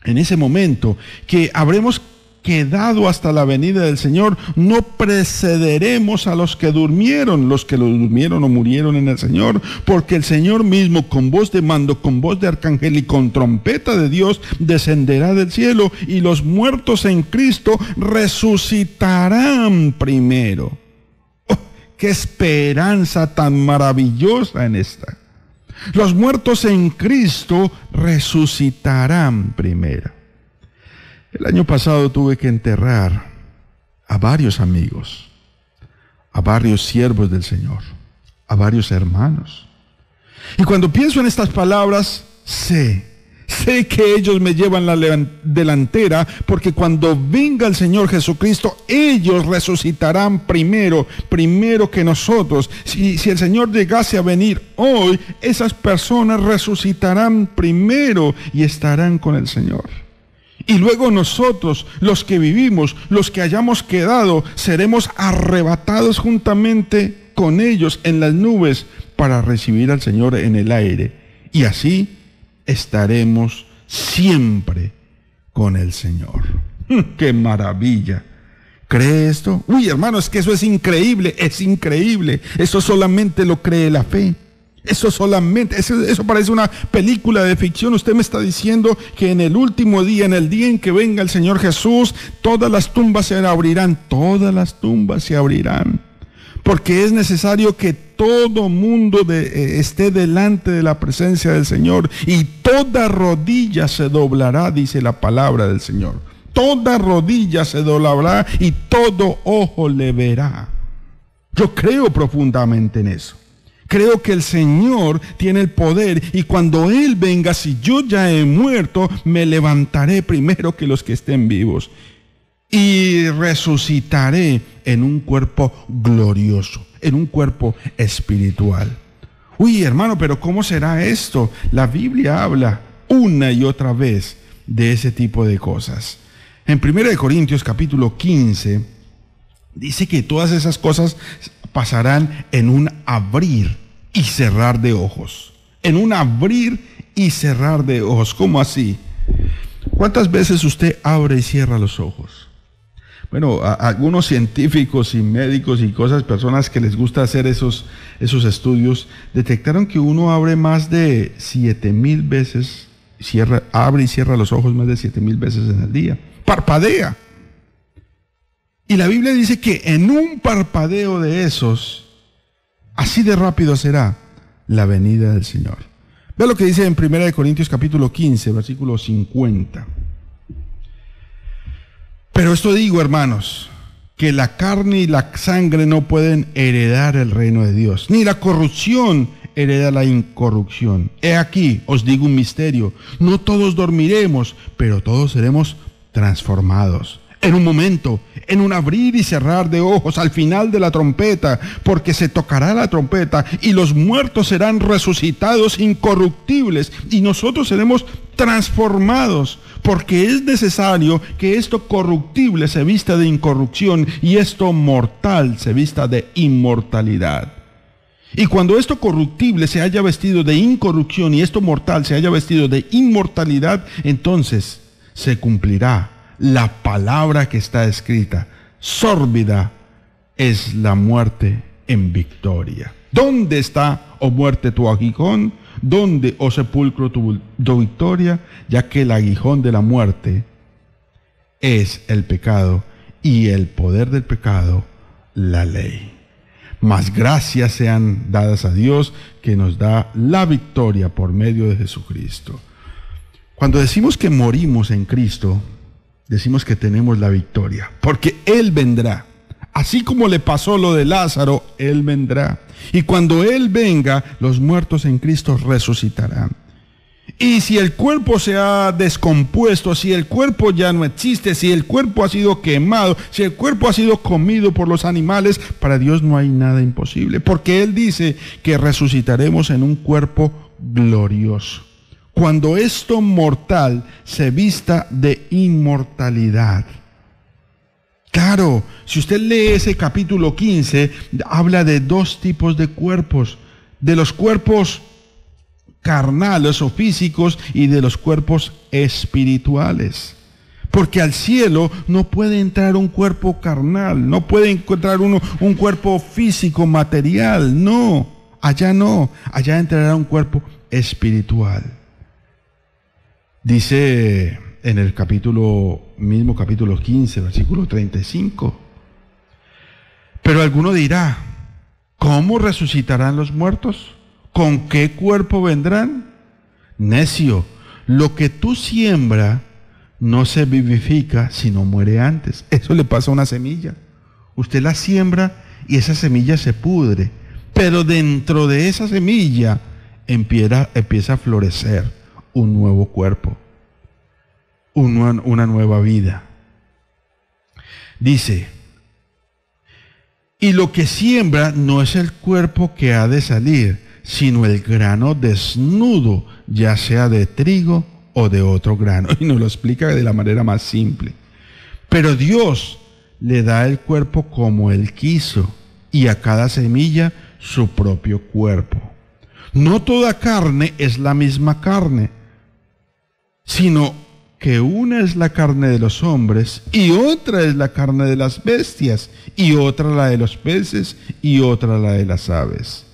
en ese momento, que habremos quedado hasta la venida del Señor, no precederemos a los que durmieron, los que lo durmieron o murieron en el Señor, porque el Señor mismo con voz de mando, con voz de arcángel y con trompeta de Dios descenderá del cielo y los muertos en Cristo resucitarán primero. Oh, ¡Qué esperanza tan maravillosa en esta! Los muertos en Cristo resucitarán primero. El año pasado tuve que enterrar a varios amigos, a varios siervos del Señor, a varios hermanos. Y cuando pienso en estas palabras, sé, sé que ellos me llevan la delantera, porque cuando venga el Señor Jesucristo, ellos resucitarán primero, primero que nosotros. Si, si el Señor llegase a venir hoy, esas personas resucitarán primero y estarán con el Señor. Y luego nosotros, los que vivimos, los que hayamos quedado, seremos arrebatados juntamente con ellos en las nubes para recibir al Señor en el aire. Y así estaremos siempre con el Señor. ¡Qué maravilla! ¿Cree esto? Uy, hermano, es que eso es increíble, es increíble. Eso solamente lo cree la fe. Eso solamente, eso, eso, parece una película de ficción. Usted me está diciendo que en el último día, en el día en que venga el Señor Jesús, todas las tumbas se abrirán, todas las tumbas se abrirán. Porque es necesario que todo mundo eh, esté delante de la presencia del Señor y toda rodilla se doblará, dice la palabra del Señor. Toda rodilla se doblará y todo ojo le verá. Yo creo profundamente en eso. Creo que el Señor tiene el poder y cuando Él venga, si yo ya he muerto, me levantaré primero que los que estén vivos y resucitaré en un cuerpo glorioso, en un cuerpo espiritual. Uy, hermano, pero ¿cómo será esto? La Biblia habla una y otra vez de ese tipo de cosas. En 1 Corintios capítulo 15 dice que todas esas cosas pasarán en un abrir y cerrar de ojos. En un abrir y cerrar de ojos. ¿Cómo así? ¿Cuántas veces usted abre y cierra los ojos? Bueno, algunos científicos y médicos y cosas, personas que les gusta hacer esos, esos estudios, detectaron que uno abre más de siete mil veces, cierra, abre y cierra los ojos más de siete mil veces en el día. Parpadea. Y la Biblia dice que en un parpadeo de esos, así de rápido será la venida del Señor. Ve lo que dice en 1 Corintios capítulo 15, versículo 50. Pero esto digo, hermanos, que la carne y la sangre no pueden heredar el reino de Dios, ni la corrupción hereda la incorrupción. He aquí, os digo un misterio, no todos dormiremos, pero todos seremos transformados en un momento, en un abrir y cerrar de ojos al final de la trompeta, porque se tocará la trompeta y los muertos serán resucitados incorruptibles y nosotros seremos transformados, porque es necesario que esto corruptible se vista de incorrupción y esto mortal se vista de inmortalidad. Y cuando esto corruptible se haya vestido de incorrupción y esto mortal se haya vestido de inmortalidad, entonces se cumplirá la palabra que está escrita. Sórbida es la muerte en victoria. ¿Dónde está, oh muerte, tu aguijón? ¿Dónde, oh sepulcro, tu, victoria? Ya que el aguijón de la muerte es el pecado y el poder del pecado, la ley. Mas gracias sean dadas a Dios que nos da la victoria por medio de Jesucristo. Cuando decimos que morimos en Cristo, decimos que tenemos la victoria, porque Él vendrá. Así como le pasó lo de Lázaro, Él vendrá. Y cuando Él venga, los muertos en Cristo resucitarán. Y si el cuerpo se ha descompuesto, si el cuerpo ya no existe, si el cuerpo ha sido quemado, si el cuerpo ha sido comido por los animales, para Dios no hay nada imposible. Porque Él dice que resucitaremos en un cuerpo glorioso. Cuando esto mortal se vista de inmortalidad. Claro, si usted lee ese capítulo 15, habla de dos tipos de cuerpos. De los cuerpos carnales o físicos y de los cuerpos espirituales. Porque al cielo no puede entrar un cuerpo carnal, no puede encontrar uno un cuerpo físico, material, no, allá no, allá entrará un cuerpo espiritual. Dice en el capítulo, mismo capítulo 15, versículo 35. Pero alguno dirá, ¿cómo resucitarán los muertos? ¿con qué cuerpo vendrán? Necio, lo que tú siembra no se vivifica si no muere antes. Eso le pasa a una semilla. Usted la siembra y esa semilla se pudre, pero dentro de esa semilla empieza a florecer un nuevo cuerpo, una, nueva vida. Dice, y lo que siembra no es el cuerpo que ha de salir, sino el grano desnudo, ya sea de trigo o de otro grano. Y nos lo explica de la manera más simple. Pero Dios le da el cuerpo como Él quiso y a cada semilla su propio cuerpo. No toda carne es la misma carne, sino que una es la carne de los hombres y otra es la carne de las bestias y otra la de los peces y otra la de las aves.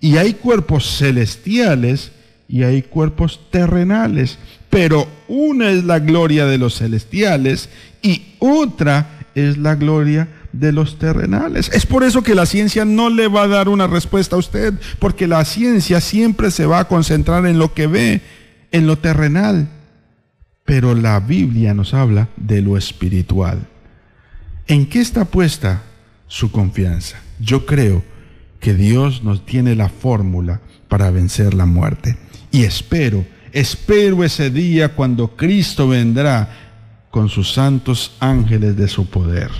Y hay cuerpos celestiales y hay cuerpos terrenales. Pero una es la gloria de los celestiales y otra es la gloria de los terrenales. Es por eso que la ciencia no le va a dar una respuesta a usted, porque la ciencia siempre se va a concentrar en lo que ve, en lo terrenal. Pero la Biblia nos habla de lo espiritual. ¿En qué está puesta su confianza? Yo creo que Dios nos tiene la fórmula para vencer la muerte. Y espero, espero ese día cuando Cristo vendrá con sus santos ángeles de su poder.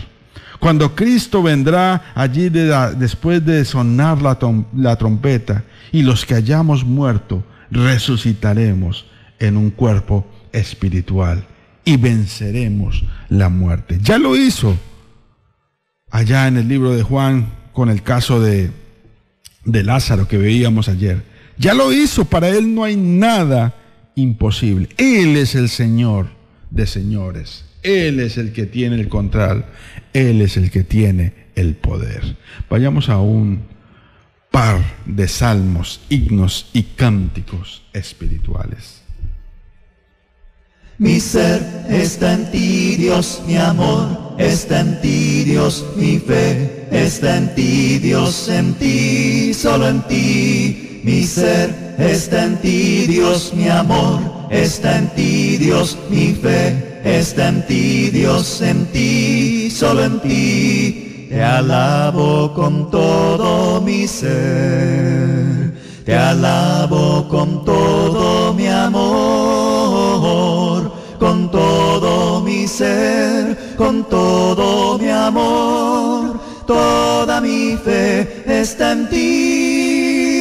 Cuando Cristo vendrá allí después de sonar la, trompeta y los que hayamos muerto resucitaremos en un cuerpo espiritual y venceremos la muerte. Ya lo hizo allá en el libro de Juan con el caso de de Lázaro que veíamos ayer. Ya lo hizo, para Él no hay nada imposible. Él es el Señor de señores. Él es el que tiene el control. Él es el que tiene el poder. Vayamos a un par de salmos, himnos y cánticos espirituales. Mi ser está en ti, Dios, mi amor está en ti, Dios, mi fe está en ti, Dios, en ti, solo en ti. Mi ser está en ti, Dios, mi amor está en ti, Dios, mi fe está en ti, Dios, en ti, solo en ti. Te alabo con todo mi ser, te alabo con todo mi amor con todo mi ser, con todo mi amor, toda mi fe está en ti.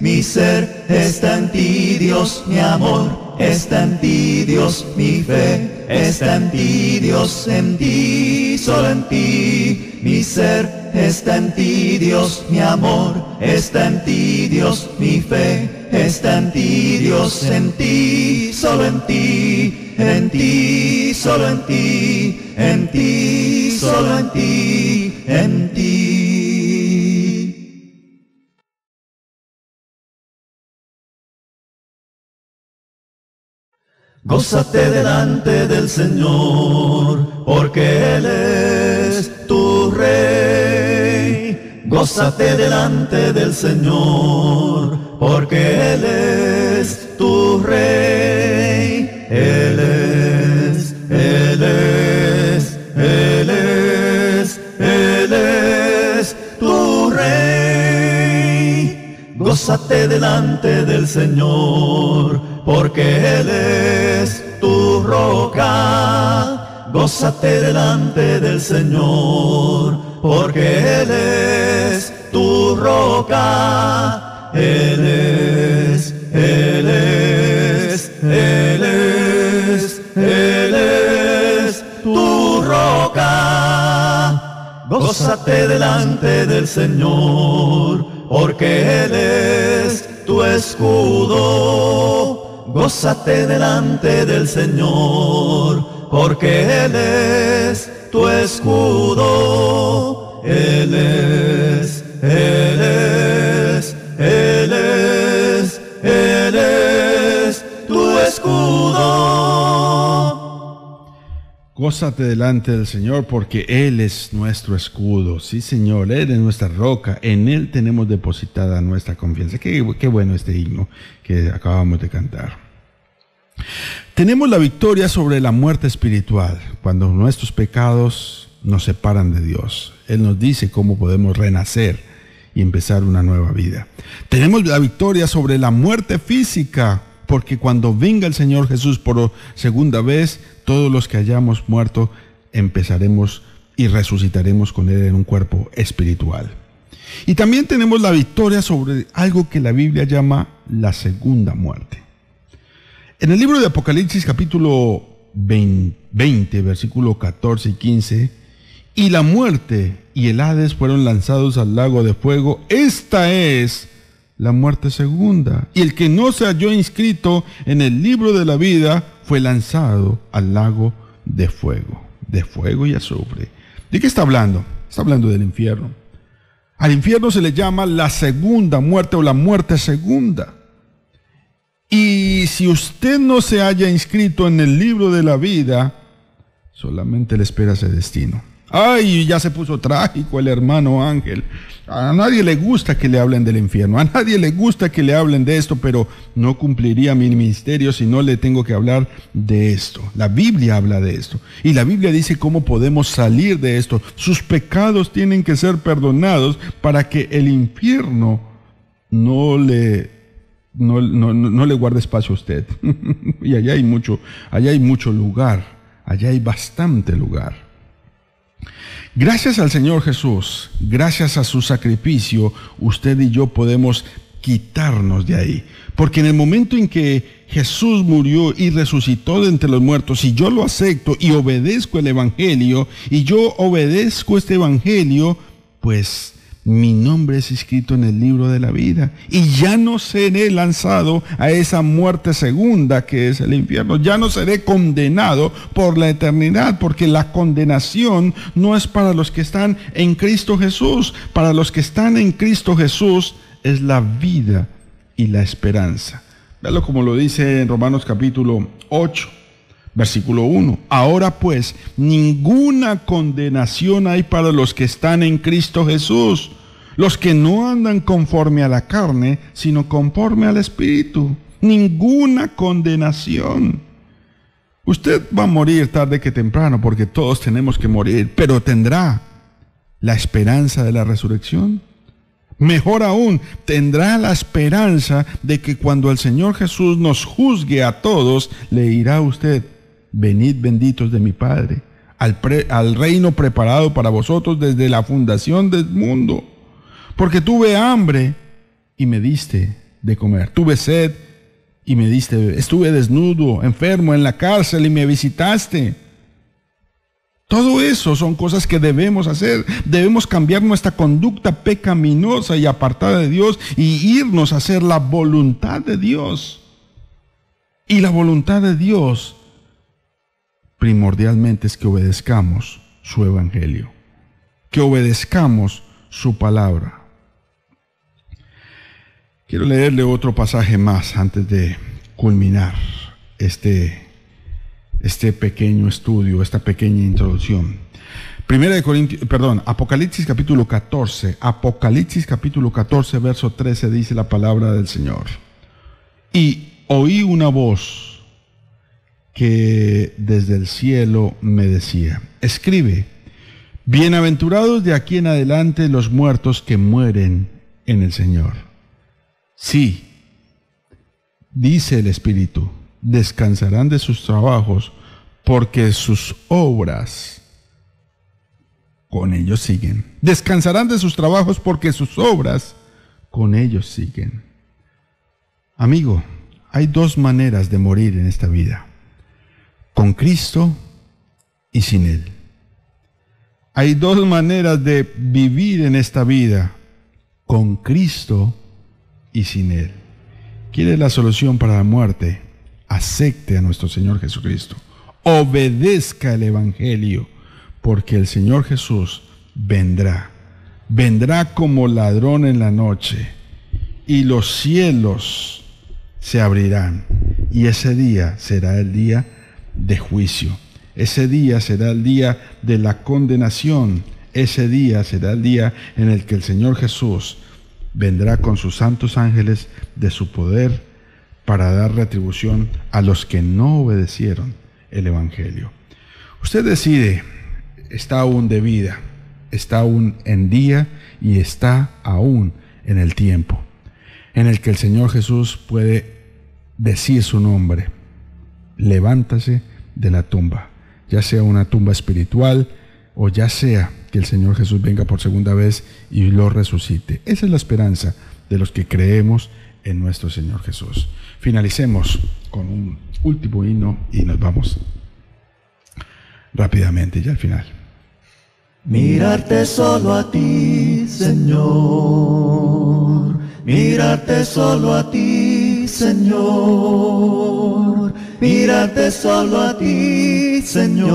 Mi ser está en ti, Dios, mi amor está en ti, Dios, mi fe. Está en ti, Dios, en ti, solo en ti. Mi ser. Está en ti, Dios, mi amor. Está en ti, Dios, mi fe. Está en ti, Dios, en ti, solo en ti, en ti, solo en ti, en ti, solo en ti, en ti. Gózate delante del Señor, porque Él es tu rey. Gózate delante del Señor porque Él es tu rey. Él es, Él es, Él es, Él es tu rey. Gózate delante del Señor porque Él es tu roca. Gózate delante del Señor, porque Él es tu roca. Él es, Él es, Él es, Él es tu roca. Gózate delante del Señor, porque Él es tu escudo. Gózate delante del Señor, porque Él es tu escudo. Él es, Él es, Él es, Él es tu escudo. Gózate delante del Señor porque Él es nuestro escudo. Sí, Señor, Él es nuestra roca. En Él tenemos depositada nuestra confianza. Qué, qué bueno este himno que acabamos de cantar. Tenemos la victoria sobre la muerte espiritual cuando nuestros pecados nos separan de Dios. Él nos dice cómo podemos renacer y empezar una nueva vida. Tenemos la victoria sobre la muerte física porque cuando venga el Señor Jesús por segunda vez, todos los que hayamos muerto empezaremos y resucitaremos con Él en un cuerpo espiritual. Y también tenemos la victoria sobre algo que la Biblia llama la segunda muerte. En el libro de Apocalipsis capítulo 20, versículo 14 y 15, y la muerte y el Hades fueron lanzados al lago de fuego. Esta es la muerte segunda. Y el que no se halló inscrito en el libro de la vida fue lanzado al lago de fuego, de fuego y azufre. ¿De qué está hablando? Está hablando del infierno. Al infierno se le llama la segunda muerte o la muerte segunda. Y si usted no se haya inscrito en el libro de la vida, solamente le espera ese destino. Ay, ya se puso trágico el hermano Ángel. A nadie le gusta que le hablen del infierno, a nadie le gusta que le hablen de esto, pero no cumpliría mi ministerio si no le tengo que hablar de esto. La Biblia habla de esto. Y la Biblia dice cómo podemos salir de esto. Sus pecados tienen que ser perdonados para que el infierno no le no, no, le guarde espacio a usted. y allá hay mucho, allá hay mucho lugar, allá hay bastante lugar. Gracias al Señor Jesús, gracias a su sacrificio, usted y yo podemos quitarnos de ahí. Porque en el momento en que Jesús murió y resucitó de entre los muertos, y yo lo acepto y obedezco el Evangelio, y yo obedezco este Evangelio, pues mi nombre es escrito en el libro de la vida y ya no seré lanzado a esa muerte segunda que es el infierno. Ya no seré condenado por la eternidad porque la condenación no es para los que están en Cristo Jesús. Para los que están en Cristo Jesús es la vida y la esperanza. Véalo como lo dice en Romanos capítulo 8. Versículo 1. Ahora pues, ninguna condenación hay para los que están en Cristo Jesús, los que no andan conforme a la carne, sino conforme al Espíritu. Ninguna condenación. Usted va a morir tarde que temprano, porque todos tenemos que morir, pero tendrá la esperanza de la resurrección. Mejor aún, tendrá la esperanza de que cuando el Señor Jesús nos juzgue a todos, le irá a usted, venid benditos de mi Padre, al, reino preparado para vosotros desde la fundación del mundo. Porque tuve hambre y me diste de comer. Tuve sed y me diste. Estuve desnudo, enfermo, en la cárcel y me visitaste. Todo eso son cosas que debemos hacer. Debemos cambiar nuestra conducta pecaminosa y apartada de Dios y irnos a hacer la voluntad de Dios. Y la voluntad de Dios primordialmente es que obedezcamos su evangelio, que obedezcamos su palabra. Quiero leerle otro pasaje más antes de culminar este, este pequeño estudio, esta pequeña introducción. Primera de Corintios, perdón, Apocalipsis capítulo 14, Apocalipsis capítulo 14, verso 13 dice la palabra del Señor. Y oí una voz que desde el cielo me decía, escribe, bienaventurados de aquí en adelante los muertos que mueren en el Señor. Sí, dice el Espíritu, descansarán de sus trabajos porque sus obras con ellos siguen. Descansarán de sus trabajos porque sus obras con ellos siguen. Amigo, hay dos maneras de morir en esta vida, con Cristo y sin Él. Hay dos maneras de vivir en esta vida, con Cristo y sin Él. ¿Quiere la solución para la muerte? Acepte a nuestro Señor Jesucristo. Obedezca el Evangelio, porque el Señor Jesús vendrá. Vendrá como ladrón en la noche, y los cielos se abrirán, y ese día será el día de juicio. Ese día será el día de la condenación. Ese día será el día en el que el Señor Jesús vendrá con sus santos ángeles de su poder para dar retribución a los que no obedecieron el Evangelio. Usted decide, está aún de vida, está aún en día y está aún en el tiempo en el que el Señor Jesús puede decir su nombre. Levántase de la tumba, ya sea una tumba espiritual o ya sea que el Señor Jesús venga por segunda vez y lo resucite. Esa es la esperanza de los que creemos en nuestro Señor Jesús. Finalicemos con un último himno y nos vamos rápidamente ya al final. Mirarte solo a ti, Señor. Mirarte solo a ti, Señor. Mirarte solo a ti, Señor.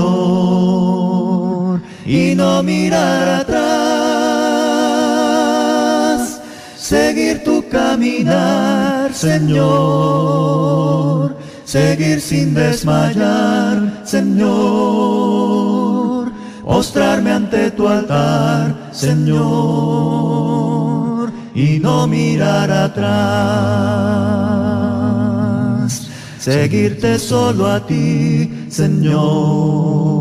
Y no mirar atrás. Seguir tu caminar, Señor. Seguir sin desmayar, Señor. Postrarme ante tu altar, Señor. Y no mirar atrás. Seguirte solo a ti, Señor.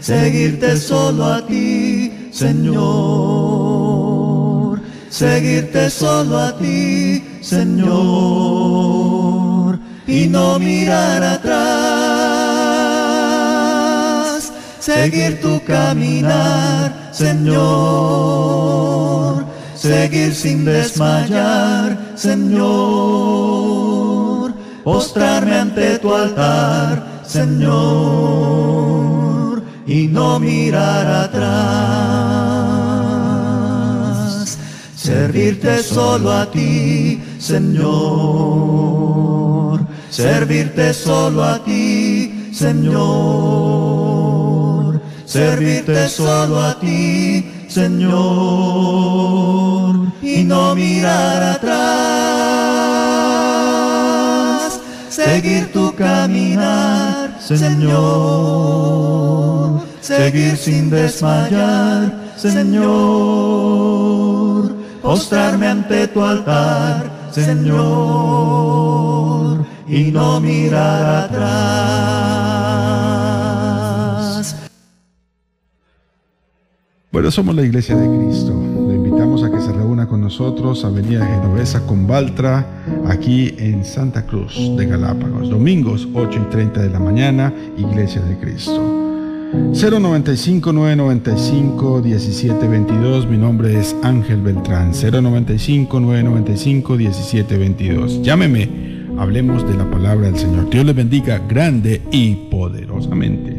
Seguirte solo a ti, Señor. Seguirte solo a ti, Señor. Y no mirar atrás. Seguir tu caminar, Señor. Seguir sin desmayar, Señor. Postrarme ante tu altar, Señor. Y no mirar atrás. Servirte solo a ti, Señor. Servirte solo a ti, Señor. Servirte solo a ti, Señor. Y no mirar atrás. Seguir tu caminar, Señor. Seguir sin desmayar, Señor. Postrarme ante tu altar, Señor. Y no mirar atrás. Bueno, somos la Iglesia de Cristo. Invitamos a que se reúna con nosotros, Avenida Genovesa con Baltra, aquí en Santa Cruz de Galápagos. Domingos 8 y 30 de la mañana, Iglesia de Cristo. 095-995-1722. Mi nombre es Ángel Beltrán. 095-995-1722. Llámeme. Hablemos de la palabra del Señor. Dios les bendiga grande y poderosamente.